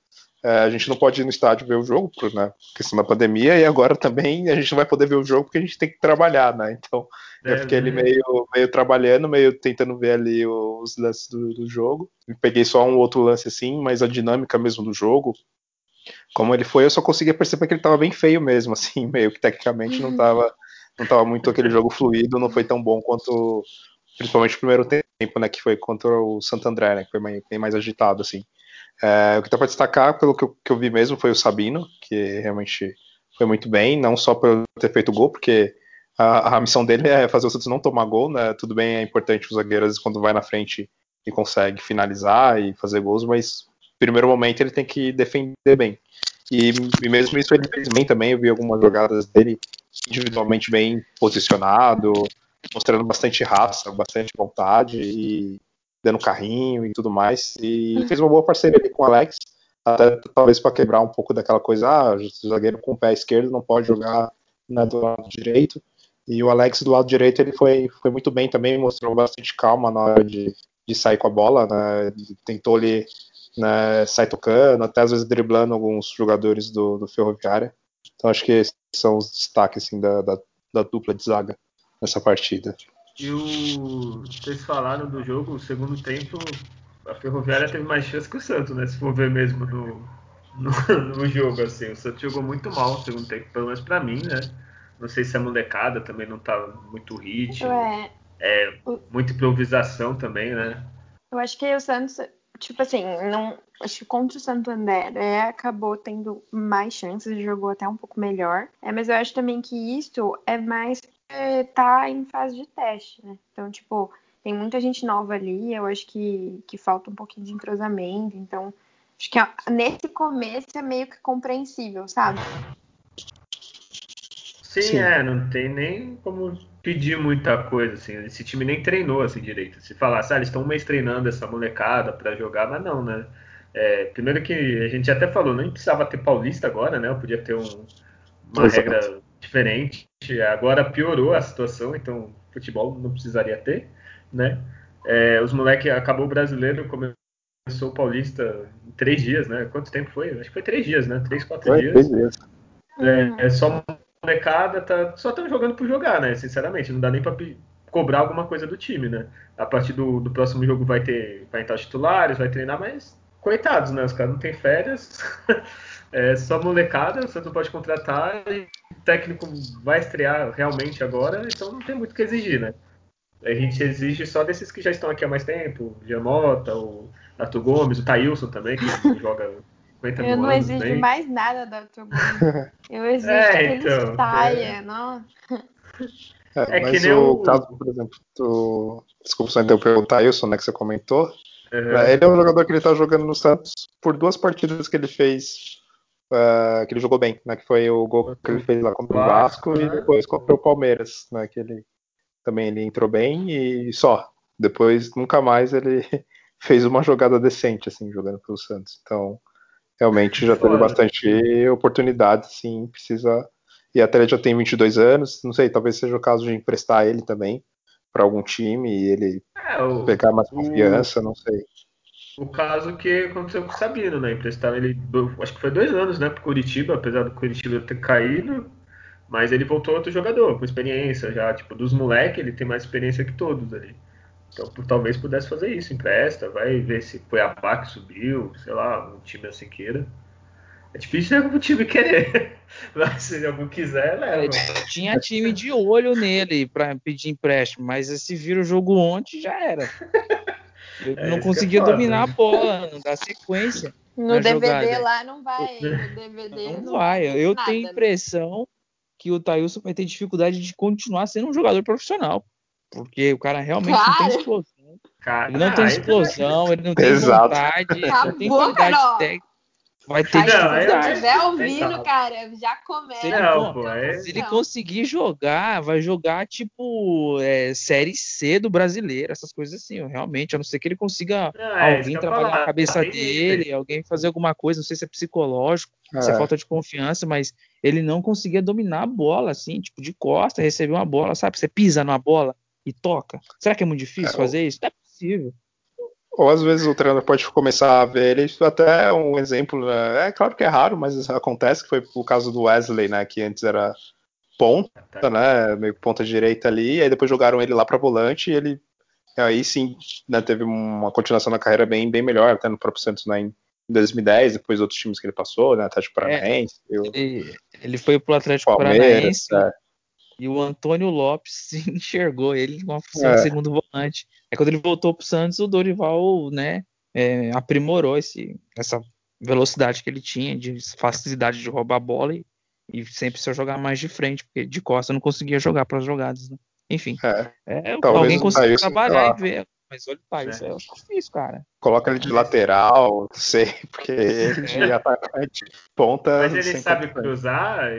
É, a gente não pode ir no estádio ver o jogo, por né, questão da pandemia, e agora também a gente não vai poder ver o jogo porque a gente tem que trabalhar, né? Então eu fiquei ali meio, meio trabalhando, meio tentando ver ali os lances do, do jogo. peguei só um outro lance assim, mas a dinâmica mesmo do jogo, como ele foi, eu só conseguia perceber que ele estava bem feio mesmo, assim, meio que tecnicamente não estava não tava muito aquele jogo fluido, não foi tão bom quanto principalmente o primeiro tempo, né, que foi contra o Santo André, né, que foi bem mais agitado, assim. É, o que dá para destacar, pelo que eu, que eu, vi mesmo, foi o Sabino, que realmente foi muito bem, não só por ter feito gol, porque a, a missão dele é fazer o Santos não tomar gol, né? Tudo bem, é importante os zagueiros quando vai na frente e consegue finalizar e fazer gols, mas primeiro momento ele tem que defender bem. E, e mesmo isso ele fez bem também, eu vi algumas jogadas dele individualmente bem posicionado, mostrando bastante raça, bastante vontade e dando carrinho e tudo mais. E fez uma boa parceria ali com o Alex, até talvez para quebrar um pouco daquela coisa, ah, o zagueiro com o pé esquerdo não pode jogar né, do lado direito. E o Alex do lado direito ele foi, foi muito bem também, mostrou bastante calma na hora de, de sair com a bola, né, tentou ali né, sair tocando, até às vezes driblando alguns jogadores do, do Ferroviária. Então acho que esses são os destaques assim, da, da, da dupla de zaga nessa partida. E o. Vocês falaram do jogo, o segundo tempo, a Ferroviária teve mais chance que o Santos, né? Se for ver mesmo no, no, no jogo, assim. O Santos jogou muito mal no segundo tempo, pelo menos pra mim, né? Não sei se a molecada também não tá muito ritmo. É, é muita improvisação também, né? Eu acho que o Santos, tipo assim, não, acho que contra o Santo André é, acabou tendo mais chances, jogou até um pouco melhor. É, mas eu acho também que isso é mais tá em fase de teste, né? Então, tipo, tem muita gente nova ali, eu acho que, que falta um pouquinho de entrosamento, então acho que nesse começo é meio que compreensível, sabe? Sim, Sim, é, não tem nem como pedir muita coisa, assim, esse time nem treinou assim direito. Se falasse, ah, eles estão um mês treinando essa molecada para jogar, mas não, né? É, primeiro que a gente até falou, nem precisava ter paulista agora, né? Eu podia ter um, uma Exato. regra diferente. Agora piorou a situação, então futebol não precisaria ter, né? É, os moleques acabou o brasileiro, começou o paulista em três dias, né? Quanto tempo foi? Acho que foi três dias, né? Três, quatro foi, dias. Três dias. É, é só molecada, tá, só estão jogando por jogar, né? Sinceramente, não dá nem para cobrar alguma coisa do time, né? A partir do, do próximo jogo vai ter, vai entrar os titulares, vai treinar, mas coitados, né? Os caras não têm férias. É só molecada, o Santos não pode contratar e o técnico vai estrear realmente agora, então não tem muito o que exigir, né? A gente exige só desses que já estão aqui há mais tempo, o Giamota, o Arthur Gomes, o Taílson também, que joga 50 Eu não exijo bem. mais nada do Arthur Gomes. Eu exijo é, que então, ele saia, é. não. É, é mas o, o, caso, por exemplo, do. Desculpa só interromper o Taílson, né, que você comentou. Uhum. Ele é um jogador que ele tá jogando no Santos por duas partidas que ele fez uh, que ele jogou bem, né? Que foi o gol que ele fez lá contra o Vasco e depois contra o Palmeiras, né? Que ele também ele entrou bem e só. Depois nunca mais ele fez uma jogada decente assim jogando pelo Santos. Então realmente já teve bastante oportunidade, sim, precisa e até ele já tem 22 anos, não sei, talvez seja o caso de emprestar ele também para algum time e ele é, o, pegar mais confiança, não sei. O caso que aconteceu com o Sabino, né? Emprestaram ele, acho que foi dois anos, né? Pro Curitiba, apesar do Curitiba ter caído. Mas ele voltou outro jogador, com experiência já. Tipo, dos moleques, ele tem mais experiência que todos ali. Então, por, talvez pudesse fazer isso, empresta, vai ver se foi a PA que subiu, sei lá, um time assim queira. É difícil algum time querer, mas se algum quiser, leva. Tinha time de olho nele para pedir empréstimo, mas se vira o jogo ontem, já era. Ele é, não conseguia é dominar a bola, não dá sequência. No DVD jogada. lá não vai, no DVD não, não vai. Eu nada, tenho a né? impressão né? que o Thailson vai ter dificuldade de continuar sendo um jogador profissional. Porque o cara realmente cara. não tem explosão. Cara, ele não tem explosão, ele não tem Exato. vontade, Acabou, não tem qualidade técnica. Vai ter dificuldade. Se estiver ouvindo, cara, já começa. Se ele, não, pô, é... se ele conseguir jogar, vai jogar tipo é, Série C do brasileiro, essas coisas assim. Realmente, a não ser que ele consiga não, é, alguém trabalhar falar. a cabeça dele, alguém fazer alguma coisa, não sei se é psicológico, é. se é falta de confiança, mas ele não conseguia dominar a bola, assim, tipo, de costa, receber uma bola, sabe? Você pisa numa bola e toca. Será que é muito difícil é, fazer isso? Não é possível. Ou às vezes o treinador pode começar a ver ele, até um exemplo, né? é claro que é raro, mas acontece, que foi o caso do Wesley, né, que antes era ponta, né, meio ponta direita ali, e aí depois jogaram ele lá para volante e ele aí sim, né, teve uma continuação da carreira bem, bem melhor, até no próprio Santos né, em 2010, depois outros times que ele passou, né, Atlético é, Paranaense. É, ele, ele foi pro Atlético Paranaense. É. E o Antônio Lopes enxergou ele com uma função é. de segundo volante. É quando ele voltou para o Santos, o Dorival, né, é, aprimorou esse, essa velocidade que ele tinha, de facilidade de roubar a bola e, e sempre só jogar mais de frente, porque de costa não conseguia jogar para as jogadas, né? Enfim, é, é alguém conseguiu trabalhar e ver. Mas olha, pai, isso é difícil, cara. Coloca ele de lateral, não sei, porque ele de atacante ponta. Mas ele sabe cruzar.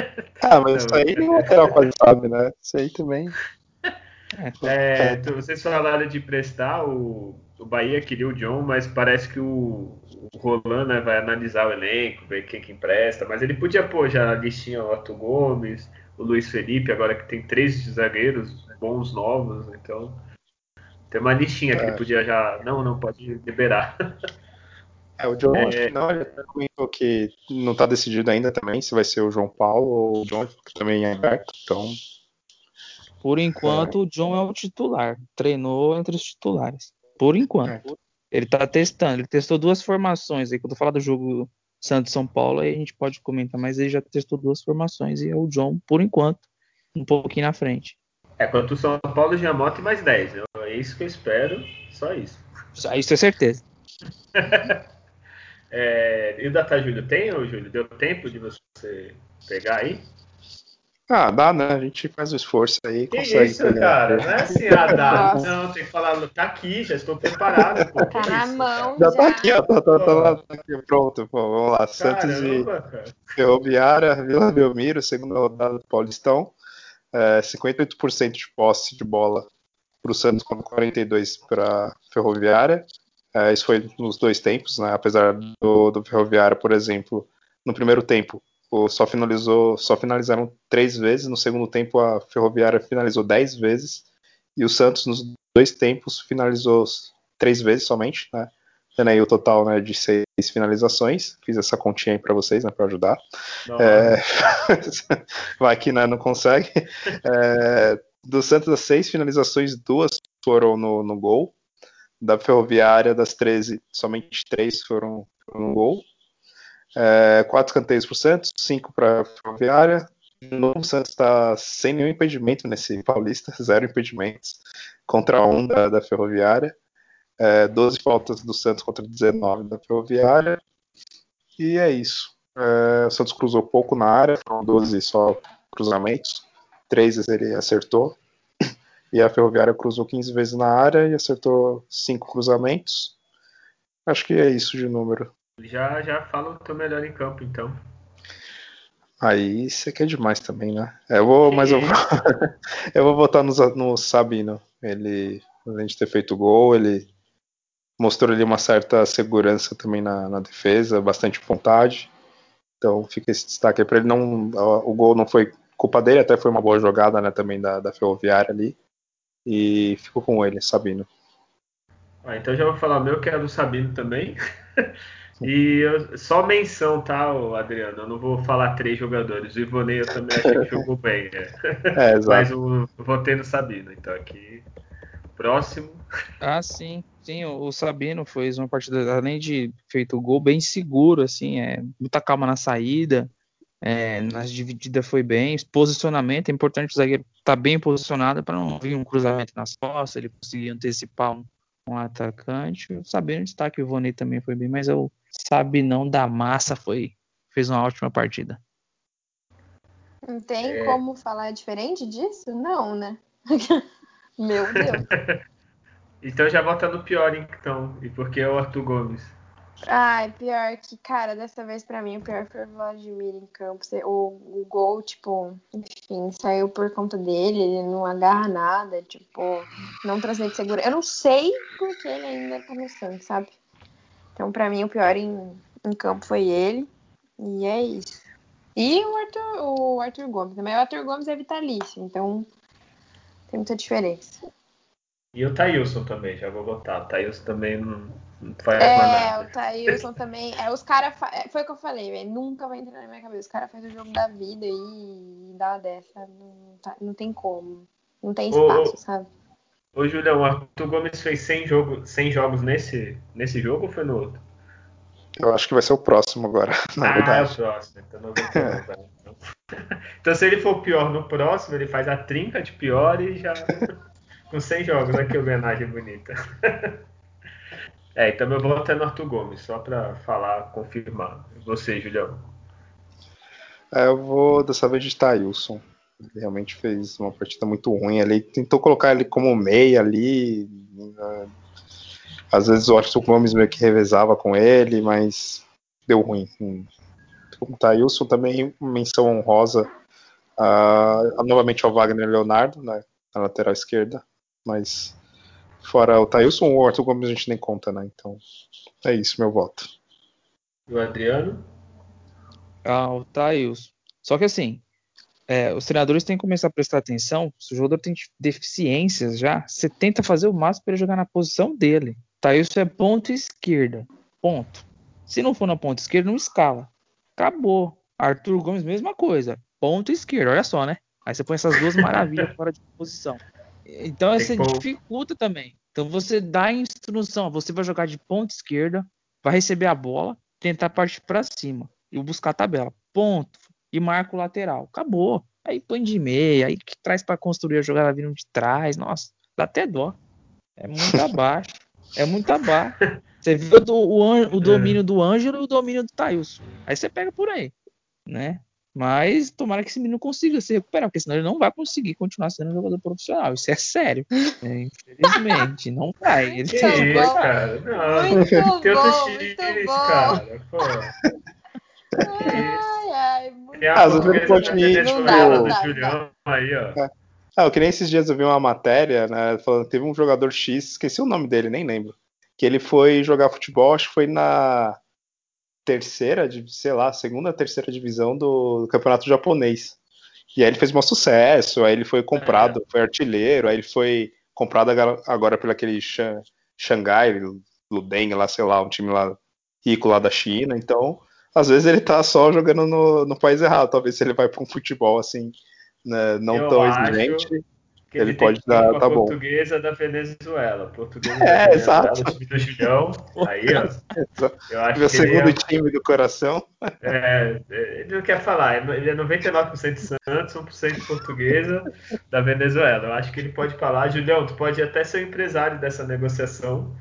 Ah, mas isso aí o lateral quase sabe, né? Isso aí também. É, vocês falaram de prestar, o, o Bahia queria o John, mas parece que o, o Roland né, vai analisar o elenco, ver quem que empresta, mas ele podia pôr já a listinha o Arthur Gomes, o Luiz Felipe, agora que tem três zagueiros bons novos, então tem uma listinha é. que ele é. podia já. Não, não pode liberar. É, o John, é... não, ele comentou que não está decidido ainda também se vai ser o João Paulo ou o John, que também é aberto, então. Por enquanto, é. o John é o titular. Treinou entre os titulares. Por enquanto. É. Ele está testando. Ele testou duas formações. Aí, quando eu falar do jogo Santos-São Paulo, aí a gente pode comentar, mas ele já testou duas formações e é o John, por enquanto, um pouquinho na frente. É, quanto o São Paulo, Giamotti mais 10. É isso que eu espero, só isso. Só isso é certeza. É, e o Data Júlio tem, ou Júlio? Deu tempo de você pegar aí? Ah, dá, né? A gente faz o esforço aí que consegue. Isso, pegar. cara, não é assim, ah, dá. Não, tem que falar, tá aqui, já estou preparado. Pô, tá na mão. Já, já tá aqui, ó. Tá, tá, tá, lá, tá aqui, pronto, pô. Vamos lá. Santos e Ferroviária, Vila Belmiro, segunda rodada do Paulistão. É, 58% de posse de bola para o Santos, com 42% para Ferroviária. É, isso foi nos dois tempos, né? Apesar do, do Ferroviário, por exemplo, no primeiro tempo só finalizou, só finalizaram três vezes. No segundo tempo a Ferroviária finalizou dez vezes e o Santos nos dois tempos finalizou três vezes somente, né? Tendo aí o total né, de seis finalizações. Fiz essa continha aí para vocês, né, para ajudar. É... Vai que né, não consegue. É... Do Santos, das seis finalizações, duas foram no, no gol. Da Ferroviária, das 13, somente três foram, foram no gol. É, quatro canteiros para o Santos, cinco para a Ferroviária. O Santos está sem nenhum impedimento nesse Paulista, zero impedimentos contra um da, da Ferroviária. É, 12 faltas do Santos contra 19 da Ferroviária. E é isso. É, o Santos cruzou pouco na área, foram 12 só cruzamentos. Três ele acertou. E a Ferroviária cruzou 15 vezes na área e acertou cinco cruzamentos. Acho que é isso de número. Já, já fala o teu melhor em campo, então. Aí você quer demais também, né? Eu vou, mas eu vou, eu vou votar no, no Sabino. Ele, além de ter feito gol, ele mostrou ali uma certa segurança também na, na defesa, bastante vontade. Então fica esse destaque aí para ele. Não, o gol não foi culpa dele, até foi uma boa jogada né, também da, da Ferroviária ali. E ficou com ele, Sabino. Ah, então já vou falar o meu, que é do Sabino também. E eu, só menção, tá, Adriano? Eu não vou falar três jogadores. O Ivonei eu também achei que jogou bem. Né? É, exato. Mas o, eu votei no Sabino. Então aqui, próximo. Ah, sim. Sim, o Sabino fez uma partida, além de feito gol, bem seguro, assim, é, muita calma na saída. É, nas divididas foi bem. Posicionamento é importante o zagueiro estar tá bem posicionado para não vir um cruzamento nas costas, ele conseguir antecipar um, um atacante. O Sabino destaque, o Ivonei também foi bem, mas eu sabe não da massa foi fez uma ótima partida. Não tem é... como falar diferente disso? Não, né? Meu Deus. então já volta no pior, então. E por que é o Arthur Gomes? Ai, pior que, cara, dessa vez pra mim o pior foi o Vladimir em campo. O, o gol, tipo, enfim, saiu por conta dele, ele não agarra nada, tipo, não transmite segurança. Eu não sei porque ele ainda tá no Santos, sabe? Então, para mim, o pior em, em, campo foi ele. E é isso. E o Arthur, o Arthur Gomes também. O Arthur Gomes é vitalício, então tem muita diferença. E o Thailson também, já vou botar. O Thailson também não, faz é, o Thailson também. É, os caras. É, foi o que eu falei, velho. Nunca vai entrar na minha cabeça. Os caras fazem o jogo da vida e dá dessa. Não, tá, não tem como. Não tem espaço, sabe? Ô, Julião, o Arthur Gomes fez 100, jogo, 100 jogos nesse, nesse jogo ou foi no outro? Eu acho que vai ser o próximo agora, na ah, verdade. é o próximo. Então, não então, se ele for pior no próximo, ele faz a trinca de pior e já. com 100 jogos. Olha que homenagem bonita. É, então meu voto é no Arthur Gomes, só para falar, confirmar. Você, Julião? É, eu vou dessa vez de Thailson. Ele realmente fez uma partida muito ruim ali. Tentou colocar ele como meia ali. Né? Às vezes o Arthur Gomes meio que revezava com ele, mas deu ruim. O Thailson também, menção honrosa uh, novamente ao Wagner Leonardo, né, na lateral esquerda. Mas fora o Thailson, o Arthur Gomes a gente nem conta, né? Então é isso, meu voto. E o Adriano? Ah, o Thailson. Só que assim, é, os treinadores têm que começar a prestar atenção. Se o jogador tem deficiências já, você tenta fazer o máximo para ele jogar na posição dele. Tá, isso é ponto esquerda. Ponto. Se não for na ponta esquerda, não escala. Acabou. Arthur Gomes, mesma coisa. Ponto esquerda. Olha só, né? Aí você põe essas duas maravilhas fora de posição. Então você dificulta também. Então você dá a instrução. Você vai jogar de ponta esquerda, vai receber a bola, tentar partir para cima e buscar a tabela. Ponto e marca o lateral. Acabou. Aí põe de meia, aí que traz para construir a jogada vindo de trás. Nossa, dá até dó. É muito abaixo. É muito abaixo. Você viu o, o, o domínio do Ângelo e o domínio do Thailson. Aí você pega por aí, né? Mas tomara que esse menino consiga se recuperar, porque senão ele não vai conseguir continuar sendo um jogador profissional. Isso é sério. Né? Infelizmente, não vai. Ele que isso, cara? Não, muito tem outros times, cara. Pô. Ai, ai, muito ah, vezes ele pode ir, Julião aí, ó. É. Ah, eu que nem esses dias eu vi uma matéria, né, falando teve um jogador X, esqueci o nome dele, nem lembro, que ele foi jogar futebol, acho que foi na terceira, sei lá, segunda, terceira divisão do, campeonato japonês. E aí ele fez um sucesso, aí ele foi comprado, é. foi artilheiro, aí ele foi comprado agora pelo aquele Xangai, Luden, lá, sei lá, um time lá rico lá da China. Então, às vezes ele tá só jogando no, no país errado. Talvez se ele vai para um futebol assim, né, não Eu tão exigente que ele, ele pode dar, tá bom. portuguesa da Venezuela. Portuguesa é, da exato. time do Julião. Aí, ó. Eu acho Meu que segundo é... time do coração. É, ele não quer falar. Ele é 99% Santos, 1% portuguesa da Venezuela. Eu acho que ele pode falar. Julião, tu pode até ser o empresário dessa negociação.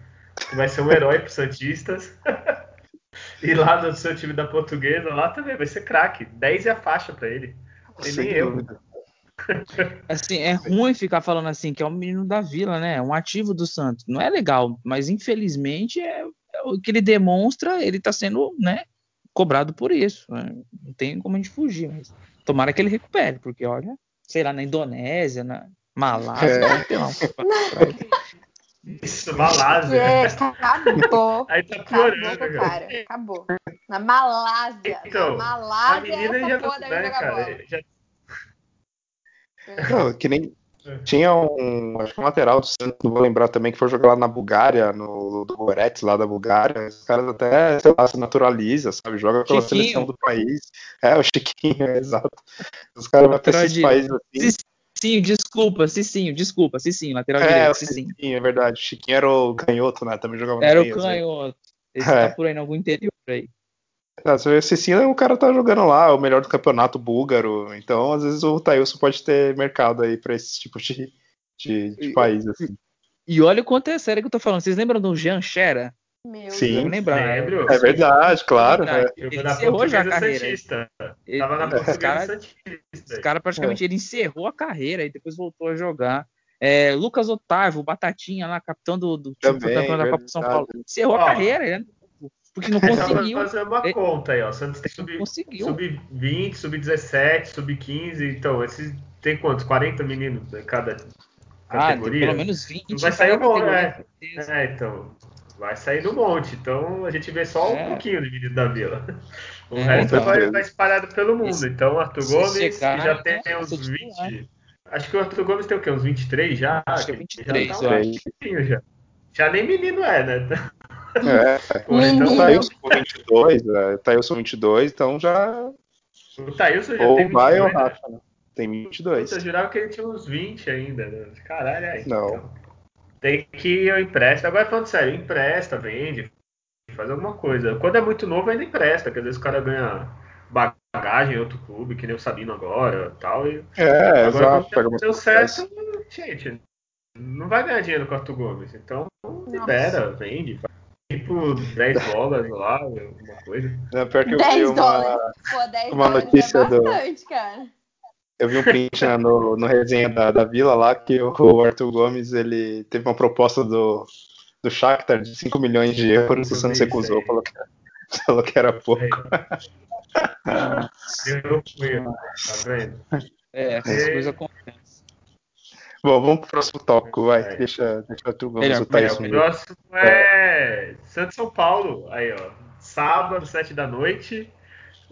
Tu vai ser um herói para Santistas. e lá no seu time da portuguesa, lá também vai ser craque. 10 é a faixa para ele. Tem nem eu. Assim, é ruim ficar falando assim que é um menino da vila, né? É um ativo do Santos. Não é legal, mas infelizmente é, é o que ele demonstra, ele tá sendo, né, cobrado por isso. Né? Não tem como a gente fugir, mas tomara que ele recupere, porque olha, sei lá, na Indonésia, na Malásia, é. tem lá Isso, Malásia. É, acabou. Aí tá piorando, acabou, cara. Acabou. Na Malásia. Então, na Malásia, a menina já, tá, né, cara, já não, que nem tinha um, acho que um lateral do Santos, não vou lembrar também, que foi jogar lá na Bulgária, no do Goretz lá da Bulgária. Os caras até, sei lá, se naturaliza, sabe? Joga pela Chiquinho. seleção do país. É, o Chiquinho, é, exato. Os caras vão pra esses de... países assim. Sim, desculpa, Cicinho, desculpa, Cicinho, lateral é, direito, Cicinho. Sim, é verdade. Chiquinho era o canhoto, né? Também jogava Era o canhoto. Esse é. tá por aí em algum interior aí. Ah, Cecina, o cara tá jogando lá, o melhor do campeonato búlgaro. Então, às vezes, o Thailson pode ter mercado aí pra esse tipo de, de, de país. Assim. E olha o quanto é sério que eu tô falando. Vocês lembram do Jean Xera? Meu Sim, lembrar. Lembro. É verdade, claro. É. Ele encerrou já a carreira. Santista. Ele, Tava na Portuguesa cara, Santista. Esse cara praticamente é. ele encerrou a carreira e depois voltou a jogar. É, Lucas Otávio, Batatinha lá, capitão do, do time campeão da Copa São Paulo. Encerrou a carreira, né? Porque não conseguiu. fazer uma é, conta aí, ó. Santos tem sub, sub 20, sub 17, sub 15. Então, esses tem quantos? 40 meninos em cada categoria? Ah, pelo menos 20. vai sair um monte, né? É, então. Vai sair no monte. Então a gente vê só é. um pouquinho de menino da vila. O é, resto então, vai, vai, espalhado pelo mundo. Esse, então, Arthur Gomes, chegar, que já tem é, uns 20. Acho que o Arthur Gomes tem o quê? Uns 23 já? Acho que é 23, já tá um. Já. já nem menino é, né? É, então Thailson com 22, é, Thailson 22, então já. O Thailson já ou tem 22, vai ou né? Rafa, né? Tem 22. Eu jurava que ele tinha uns 20 ainda, né? Caralho, aí. Não. Então, tem que eu empresto. Agora falando sério, empresta, vende, faz alguma coisa. Quando é muito novo, ainda empresta, que às vezes o cara ganha bagagem em outro clube, que nem o Sabino agora tal, e É, agora, exato. Deu certo, gente, não vai ganhar dinheiro com o Arthur Gomes. Então, libera, vende, faz tipo 10 dólares lá, alguma coisa. Não, pior que eu 10 vi uma, dólares. Pô, 10 uma notícia é bastante, do. Cara. Eu vi um print né, no, no resenha da, da Vila lá que o Arthur Gomes ele teve uma proposta do, do Shakhtar de 5 milhões de euros e o Santos recusou, falou que, falou que era pouco. Eu fui, tá vendo? É, essas coisas acontecem. Bom, vamos pro próximo tópico, vai. É. Deixa, deixa tu vamos o Tyson. O próximo é Santos São Paulo. Aí, ó. Sábado, sete da noite,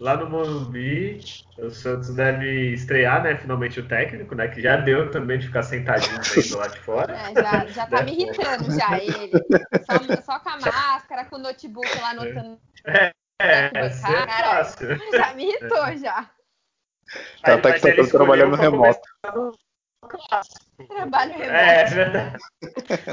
lá no Morumbi. O Santos deve estrear, né? Finalmente o técnico, né? Que já deu também de ficar sentadinho aí do lado de fora. É, já, já tá me irritando já ele. Só, só com a máscara, com o notebook lá anotando. É, é, é fácil. Já me irritou já. Tá, tá que tá trabalhando remoto. Trabalho remoto. É, é verdade.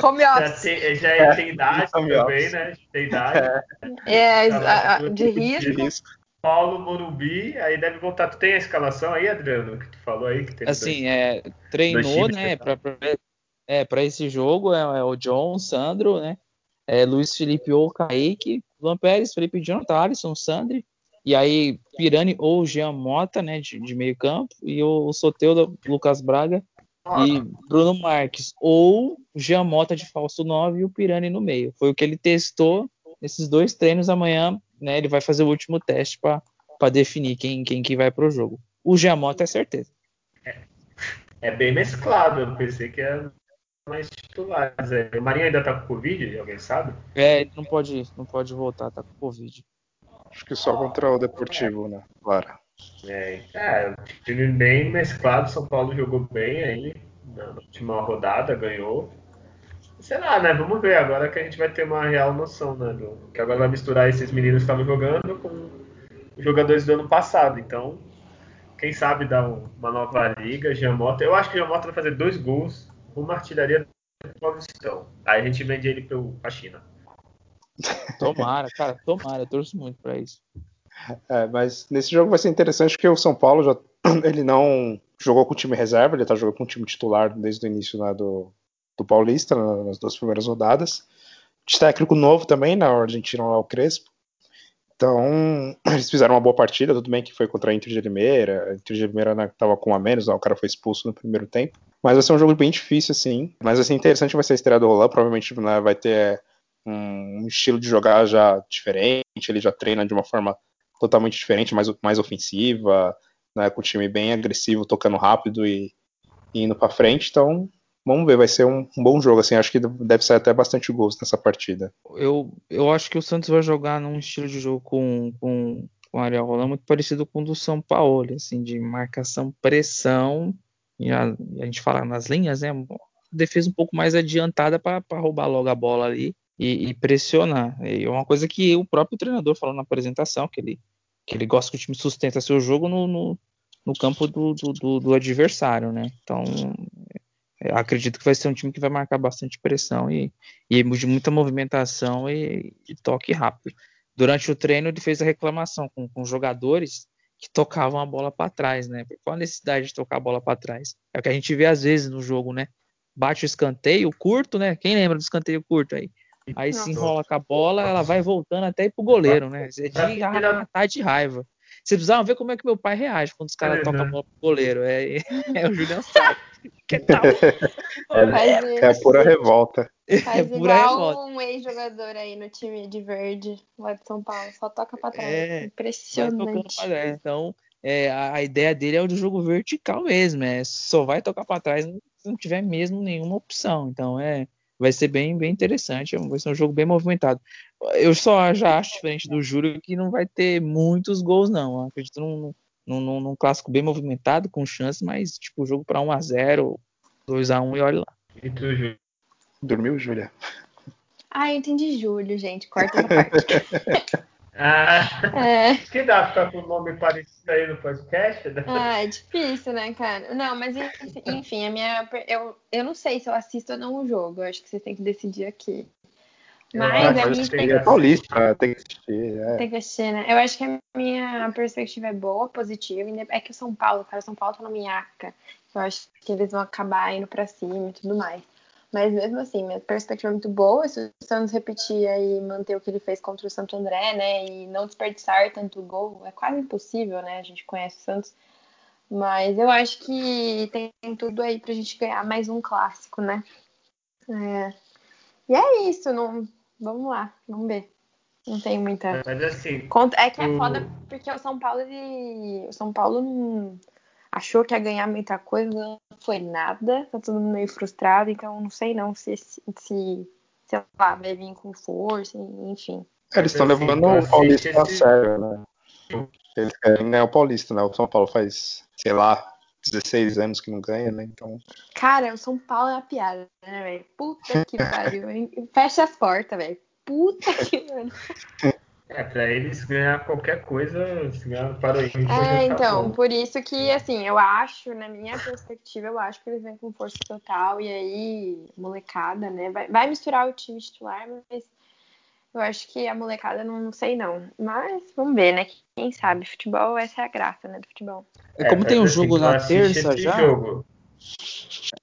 Home office. Já tem, já é, tem idade também, né? Tem idade. É, tá de risco. Paulo Morumbi, aí deve voltar. Tu tem a escalação aí, Adriano, que tu falou aí? Que tem assim, dois, é, treinou, né, para é, pra esse jogo, é, é, o John, Sandro, né, é, Luiz Felipe ou Kaique, Luan Pérez, Felipe Jonathan, Alisson, Sandri, e aí Pirani ou Jean Mota, né, de, de meio campo, e o, o Soteudo, Lucas Braga, e Bruno Marques, ou Jean Mota de falso 9 e o Pirani no meio. Foi o que ele testou nesses dois treinos amanhã, né? Ele vai fazer o último teste para definir quem, quem que vai para o jogo. O Jean Mota é certeza. É, é, bem mesclado, eu pensei que era mais titulares. É. O Marinho ainda tá com Covid, alguém sabe? É, ele não pode, não pode voltar, tá com Covid. Acho que só contra o Deportivo, né? Claro. É, o time bem mesclado, São Paulo jogou bem aí na última rodada, ganhou. Sei lá, né? Vamos ver agora que a gente vai ter uma real noção, né? Do, que agora vai misturar esses meninos que estavam jogando com os jogadores do ano passado. Então, quem sabe dar um, uma nova liga, Giamota. Eu acho que o Giamota vai fazer dois gols, uma artilharia do Paulistão. Aí a gente vende ele para a China. Tomara, cara, tomara, eu torço muito para isso. É, mas nesse jogo vai ser interessante que o São Paulo já ele não jogou com o time reserva, ele tá jogando com o time titular desde o início né, do, do Paulista, nas duas primeiras rodadas. De técnico novo também, na Argentina lá o Crespo. Então, eles fizeram uma boa partida, tudo bem que foi contra a Inter de Limeira, a Inter de Limeira né, tava com um a menos, o cara foi expulso no primeiro tempo. Mas vai ser um jogo bem difícil, assim. Mas, assim, interessante vai ser a estreia do Roland, provavelmente né, vai ter um estilo de jogar já diferente, ele já treina de uma forma totalmente diferente, mais, mais ofensiva, né, com o time bem agressivo, tocando rápido e, e indo para frente. Então, vamos ver, vai ser um, um, bom jogo. Assim, acho que deve ser até bastante gosto nessa partida. Eu, eu acho que o Santos vai jogar num estilo de jogo com, com, com Ariel Roland muito parecido com o do São Paulo, assim, de marcação, pressão. E a, a gente fala nas linhas, né? Defesa um pouco mais adiantada para roubar logo a bola ali e, e, pressionar. É uma coisa que o próprio treinador falou na apresentação, que ele, que ele gosta que o time sustenta seu jogo no, no, no campo do, do, do, adversário, né? Então, é, acredito que vai ser um time que vai marcar bastante pressão e, e de muita movimentação e, e, toque rápido. Durante o treino, ele fez a reclamação com, com jogadores que tocavam a bola para trás, né? Qual a necessidade de tocar a bola para trás? É o que a gente vê às vezes no jogo, né? Bate o escanteio curto, né? Quem lembra do escanteio curto aí? Aí Nossa. se enrola com a bola, ela vai voltando até ir pro goleiro, né? É de matar de raiva. Vocês precisavam ver como é que meu pai reage quando os caras é, tocam a bola pro goleiro. É, é o Julião sabe. Que tal? é, é a pura revolta. Faz é pura igual revolta. um ex-jogador aí no time de verde, lá de São Paulo. Só toca pra trás. É, Impressionante. Pra trás. Então, é, a, a, ideia dele é o do jogo vertical mesmo. É, só vai tocar pra trás se não tiver mesmo nenhuma opção. Então, é vai ser bem, bem interessante, vai ser um jogo bem movimentado. Eu só já acho diferente do Júlio que não vai ter muitos gols, não. Eu acredito num, num, num, num, clássico bem movimentado, com chance, mas tipo, jogo para 1x0, 2x1 e olha lá. E tu, Júlio? Dormiu, Júlia? Ah, eu entendi Júlio, gente. Corta essa parte. Ah, é. que dá pra ficar com o nome parecido aí no podcast? Né? Ah, é difícil, né, cara? Não, mas enfim, a minha. Eu, eu não sei se eu assisto ou não o jogo. Eu acho que você tem que decidir aqui. Mas a minha tem... é paulista, tem que assistir. É. Tem que assistir, né? Eu acho que a minha perspectiva é boa, positiva. É que o São Paulo, cara, o São Paulo tá no Minhaca. Eu acho que eles vão acabar indo pra cima e tudo mais. Mas mesmo assim, minha perspectiva é muito boa. Se o Santos repetir e manter o que ele fez contra o Santo André, né? E não desperdiçar tanto gol, é quase impossível, né? A gente conhece o Santos. Mas eu acho que tem tudo aí pra gente ganhar mais um clássico, né? É. E é isso, não... vamos lá, vamos ver. Não tem muita. Mas assim. É que é foda porque o São Paulo, ele... o São Paulo não achou que ia ganhar muita coisa, foi nada, tá todo mundo meio frustrado, então não sei não se, se, se sei lá, vai vir com força, enfim. Eles estão levando o Paulista a sério, né? Eles querem ganhar o Paulista, né? O São Paulo faz, sei lá, 16 anos que não ganha, né? Então. Cara, o São Paulo é uma piada, né, velho? Puta que pariu. Fecha as portas, velho. Puta que pariu. É, pra eles ganhar qualquer coisa, se ganhar para o Inter. É, então, por isso que, assim, eu acho, na minha perspectiva, eu acho que eles vêm com força total e aí, molecada, né? Vai, vai misturar o time titular, mas eu acho que a molecada não, não, sei não. Mas vamos ver, né? Quem sabe? Futebol, essa é a graça, né? Do futebol. É, como tem um jogo na terça já. Jogo.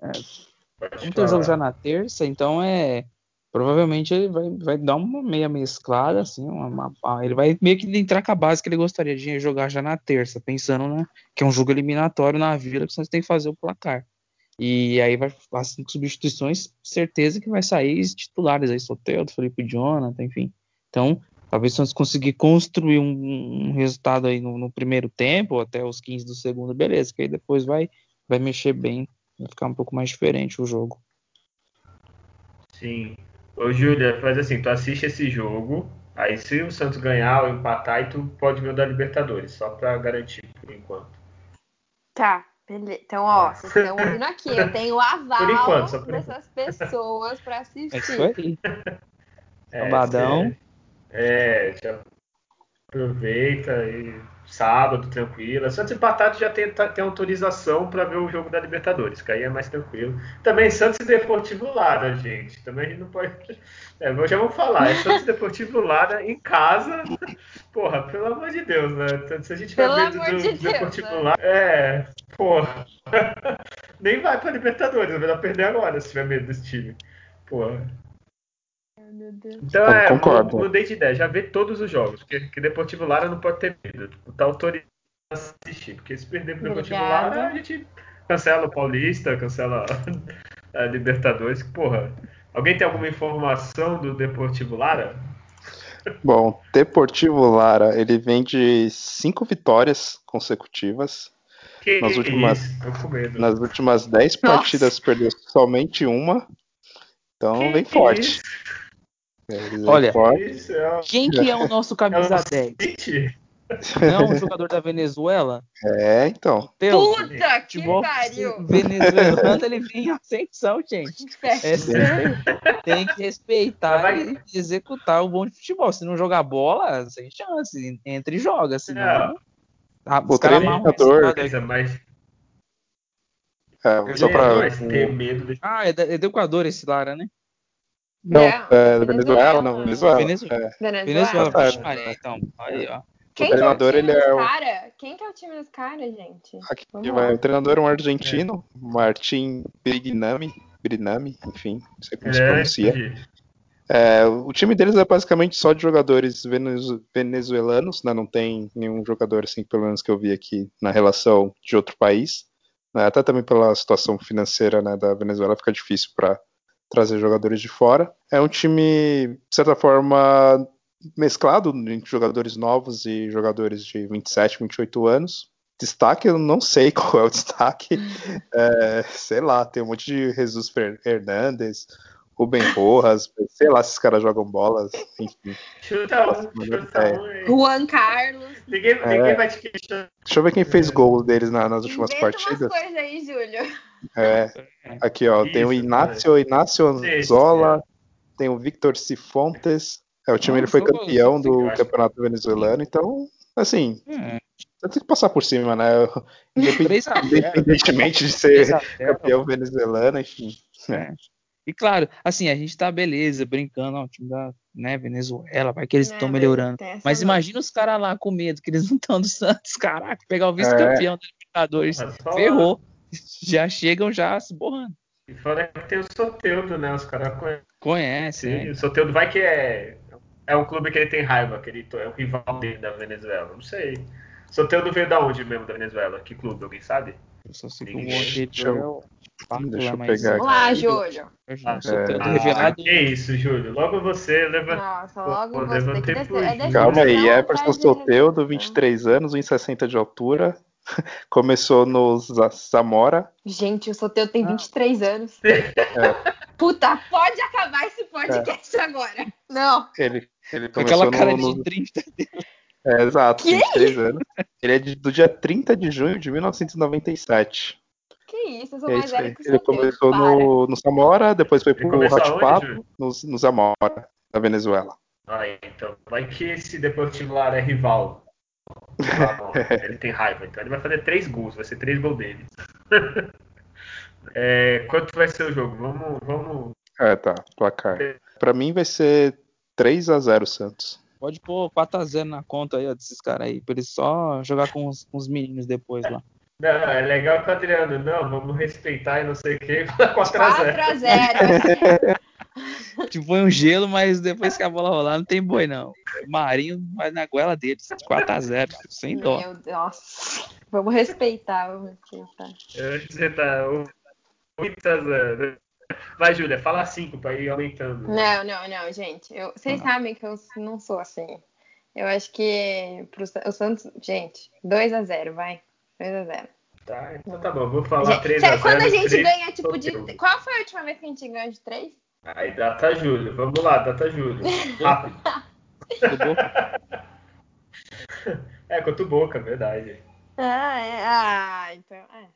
É, como tem um jogo já na terça, então é provavelmente ele vai, vai dar uma meia mesclada, assim, uma, uma, ele vai meio que entrar com a base que ele gostaria de jogar já na terça, pensando né, que é um jogo eliminatório na Vila que você tem que fazer o placar. E aí vai as cinco substituições, certeza que vai sair titulares aí, Soteldo, Felipe Jonathan, enfim. Então, talvez se conseguir construir um, um resultado aí no, no, primeiro tempo, até os 15 do segundo, beleza, que aí depois vai, vai mexer bem, vai ficar um pouco mais diferente o jogo. Sim. Ô, Júlia, faz assim, tu assiste esse jogo, aí se o Santos ganhar ou empatar, aí tu pode ver o da Libertadores, só pra garantir por enquanto. Tá, beleza. Então, ó, vocês estão ouvindo aqui. Eu tenho o aval enquanto, só por dessas pessoas pra É isso assistir. aí. É, Sabadão. É, é, já aproveita e sábado, tranquilo. Santos empatado já tem, tá- tem autorização para ver o jogo da Libertadores, que aí é mais tranquilo. Também Santos e Deportivo Lara, gente. Também a gente não pode. É, já vamos falar, é Santos e Deportivo Lara em casa. Porra, pelo amor de Deus, né? Se a gente vai Pelo ver amor do, de do Deportivo né? Lara. É, porra. Nem vai pra Libertadores, vai perder agora se tiver medo desse time. Porra. Ai, meu Deus. Então Eu é, concordo. mu- mudei de ideia, já vê todos os jogos, porque, porque Deportivo Lara não pode ter medo. Tá autorizado a assistir, porque se perder pro Deportivo Obrigada. Lara, a gente cancela o Paulista, cancela a Libertadores, que porra. Alguém tem alguma informação do Deportivo Lara? Bom, Deportivo Lara, ele vem de cinco vitórias consecutivas. Que Nas últimas- isso, tô com medo. Nas últimas dez Nossa. partidas perdeu somente uma. Então Que vem forte. isso, Olha, Quem que é o nosso camisa o 10? City? Não, o jogador da Venezuela? É, então. Teu, Puta que futebol pariu! venezuelano, ele vem em ascensão, gente. É sério. Tem que respeitar Vai- e executar o bom de futebol. Se não jogar bola, sem chance. Entra e joga, senão. Ah, O os caras mas, É, só pra. ter medo Ah, é, é do Equador esse Lara, né? Não, Não, é, da Venezuela, não, Venezuela. Venezuela. É, Venezuela. Maria, então. Aí, ó. Quem O que é o treinador, time ele é dos o- cara? Quem que é o time dos caras, gente? aqui o treinador é um argentino, Martin Brignami, Brinami, enfim, não sei como se É, pronuncia. É, o time deles é basicamente só de jogadores venezu- venezuelanos, né? Não tem nenhum jogador, assim, pelo menos que eu vi aqui, na relação de outro país. né? Até também pela situação financeira né, da Venezuela fica difícil para trazer jogadores de fora. É um time, de certa forma, mesclado entre jogadores novos e jogadores de 27, 28 anos. Destaque, eu não sei qual é o destaque. É, sei lá, tem um monte de Jesus Hernandes, Rubem Rojas, sei lá se esses caras jogam bolas, enfim. Chuta um, chuta é. um. Juan Carlos. Ninguém, É. ninguém vai te questionar. Deixa eu ver quem fez gol deles na- nas últimas Inventa umas partidas. coisas aí, Júlio. É, aqui ó, tem o Isso, Inácio, Inácio Sim, Anzola, tem o Victor Cifontes. É, o time ele foi campeão do campeonato venezuelano, então, assim, Hum, tem que passar por cima, né? Independ- 3 a 0. Independentemente de 3 ser a 0. campeão venezuelano, enfim. É. E claro, assim, a gente tá beleza, brincando, ó, o time da né, Venezuela, vai que eles É, estão mas melhorando. Mas não. imagina os caras lá com medo, que eles não estão do Santos, caraca, pegar o vice-campeão da Libertadores, ferrou. Já chegam já se borrando. E fora que tem o Soteudo, né? Os caras conhecem. Conhece, né? O Soteudo vai que é. É um clube que ele tem raiva, que ele é o rival dele da Venezuela. Não sei. Soteudo veio da onde mesmo da Venezuela? Que clube? Alguém sabe? Eu só sei que o Deixa eu- é deixa eu pegar Vamos lá, Júlio. Ah, é. Ah, revelado. que isso, Júlio. Logo você leva. Nossa, logo Pô, você levantei É Calma aí, Everson de Soteudo, reserva. 23 anos, 1,60 de altura. Começou no Za- Zamora. Gente, o Soteu Ah. tem 23 anos. É. Puta, pode acabar esse podcast agora. Não. Ele, ele Com aquela cara no, no- de 30. É, exato, Que? 23 anos. Ele é de- do dia 30 de junho de 1997. Que isso, eu sou É mais velha que o Ele Soteu. começou no, no Zamora, depois foi Ele pro Ratipato, Júlio? no, no Zamora, da Venezuela. Ah, então. Vai que esse Deportivo Lara é rival. Ah, bom, ele tem raiva, então ele vai fazer três gols, vai ser três gols dele. É, quanto vai ser o jogo? Vamos, vamos. É, tá, placar. Pra mim vai ser 3 a 0 Santos. Pode pôr 4x0 na conta aí, ó, desses caras aí, pra eles só jogar com os, com os meninos depois lá. Não, é legal que o Adriano, não, vamos respeitar e não sei o que, 4x0. 4x0. Tipo, foi um gelo, mas depois que a bola rolar, não tem boi, não. Marinho vai na goela deles. 4x0, sem dó. Meu Deus. Nossa. Vamos respeitar, vamos respeitar. Você tá 8x0. Vai, Júlia, fala 5 pra ir aumentando. Não, não, não, gente. Eu, vocês Ah. sabem que eu não sou assim. Eu acho que pro, o Santos, gente, 2x0, vai. 2x0. Tá, então tá bom, vou falar Gente, 3x0. sério, quando a gente ganha, tipo, de. Qual foi a última vez que a gente ganhou de 3? Aí, data Júlio. Vamos lá, data Júlio. Rápido. é, contra o Boca, verdade. Ah, é. Ah, então. É.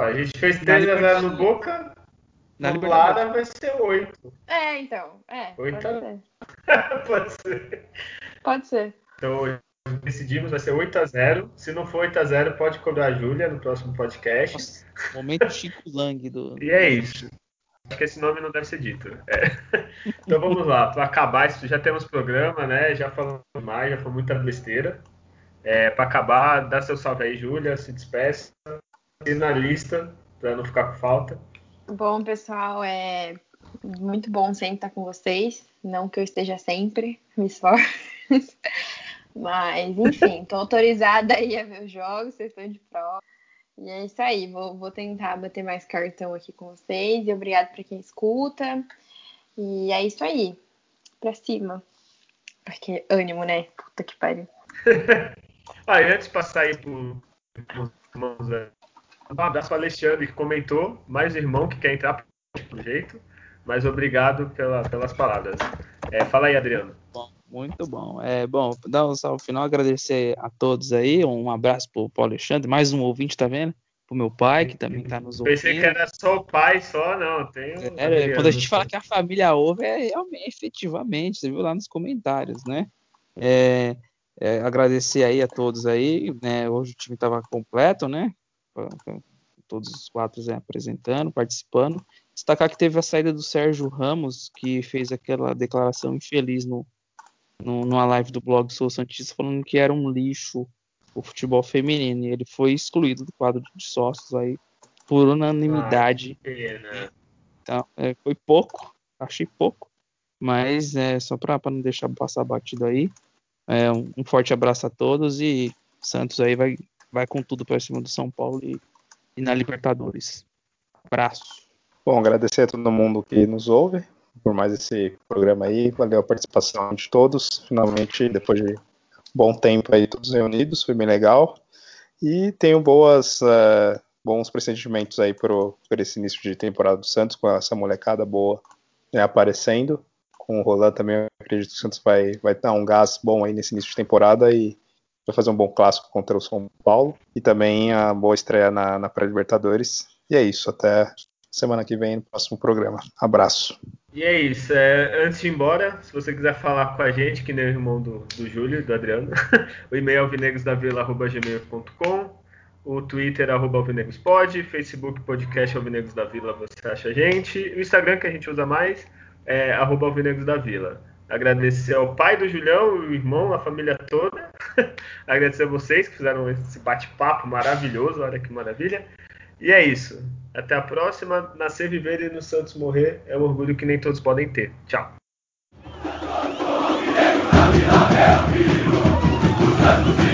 a gente fez 3x0 no Boca. Na Lara vai ser 8. É, então. É. 8 pode, ser. pode ser. Pode ser. Então, decidimos, vai ser 8x0. Se não for 8x0, pode cobrar a Júlia no próximo podcast. Nossa, momento Chico Lang do. E é isso. Acho que esse nome não deve ser dito. É. Então vamos lá, para acabar, já temos programa, né? Já falamos mais, já foi muita besteira. É, para acabar, dá seu salve aí, Júlia, se despeça. E na lista, para não ficar com falta. Bom, pessoal, é muito bom sempre estar com vocês. Não que eu esteja sempre, me esforço. Mas, enfim, tô autorizada aí a ver os jogos, vocês estão de prova. E é isso aí, vou, vou tentar bater mais cartão aqui com vocês. E obrigado para quem escuta. E é isso aí, pra cima. Porque ânimo, né? Puta que pariu. ah, e antes de passar aí pro, pro, um abraço para Alexandre que comentou, mais irmão que quer entrar pro jeito. Mas obrigado pela, pelas palavras. É, fala aí, Adriano. Bom, muito bom. É bom, dar um salve final, agradecer a todos aí. Um abraço pro Paulo Alexandre, mais um ouvinte, tá vendo? Pro meu pai, que também tá nos ouvindo. Pensei que era só o pai, só, não. Tem é, quando a gente fala que a família ouve, é realmente, efetivamente, você viu lá nos comentários, né? É, é, agradecer aí a todos aí, né? Hoje o time estava completo, né? Todos os quatro né, apresentando, participando. Destacar que teve a saída do Sérgio Ramos, que fez aquela declaração infeliz no, no, numa live do blog Sou Santista, falando que era um lixo o futebol feminino. E ele foi excluído do quadro de sócios aí por unanimidade. Ah, então, é, foi pouco, achei pouco, mas é só para não deixar passar batido aí. É, um, um, forte abraço a todos e Santos aí vai, vai com tudo para cima do São Paulo e, e na Libertadores. Abraço. Bom, agradecer a todo mundo que nos ouve por mais esse programa aí. Valeu a participação de todos. Finalmente, depois de bom tempo aí, todos reunidos, foi bem legal. E tenho boas, uh, bons pressentimentos aí por, esse início de temporada do Santos, com essa molecada boa né, aparecendo. Com o Roland também, eu acredito que o Santos vai, vai dar um gás bom aí nesse início de temporada e vai fazer um bom clássico contra o São Paulo. E também a boa estreia na, na pré-Libertadores. E é isso, até semana que vem no próximo programa. Abraço. E é isso. É, antes de ir embora, se você quiser falar com a gente, que nem o irmão do, do Júlio, do Adriano, o e-mail é alvinegrosdavila.gmail.com o Twitter é arroba alvinegrospod, Facebook podcast Alvinegros da Vila, você acha a gente. O Instagram que a gente usa mais é arroba da Vila. Agradecer ao pai do Julião, o irmão, a família toda. Agradecer a vocês que fizeram esse bate-papo maravilhoso, olha que maravilha. E é isso. Até a próxima. Nascer, viver e no Santos morrer é um orgulho que nem todos podem ter. Tchau.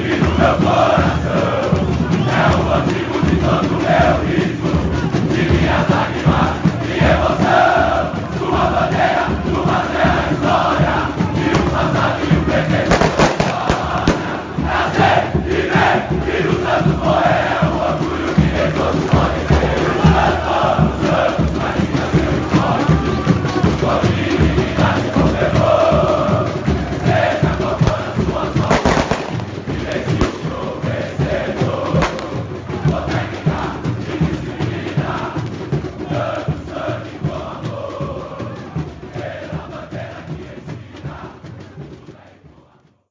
Meu coração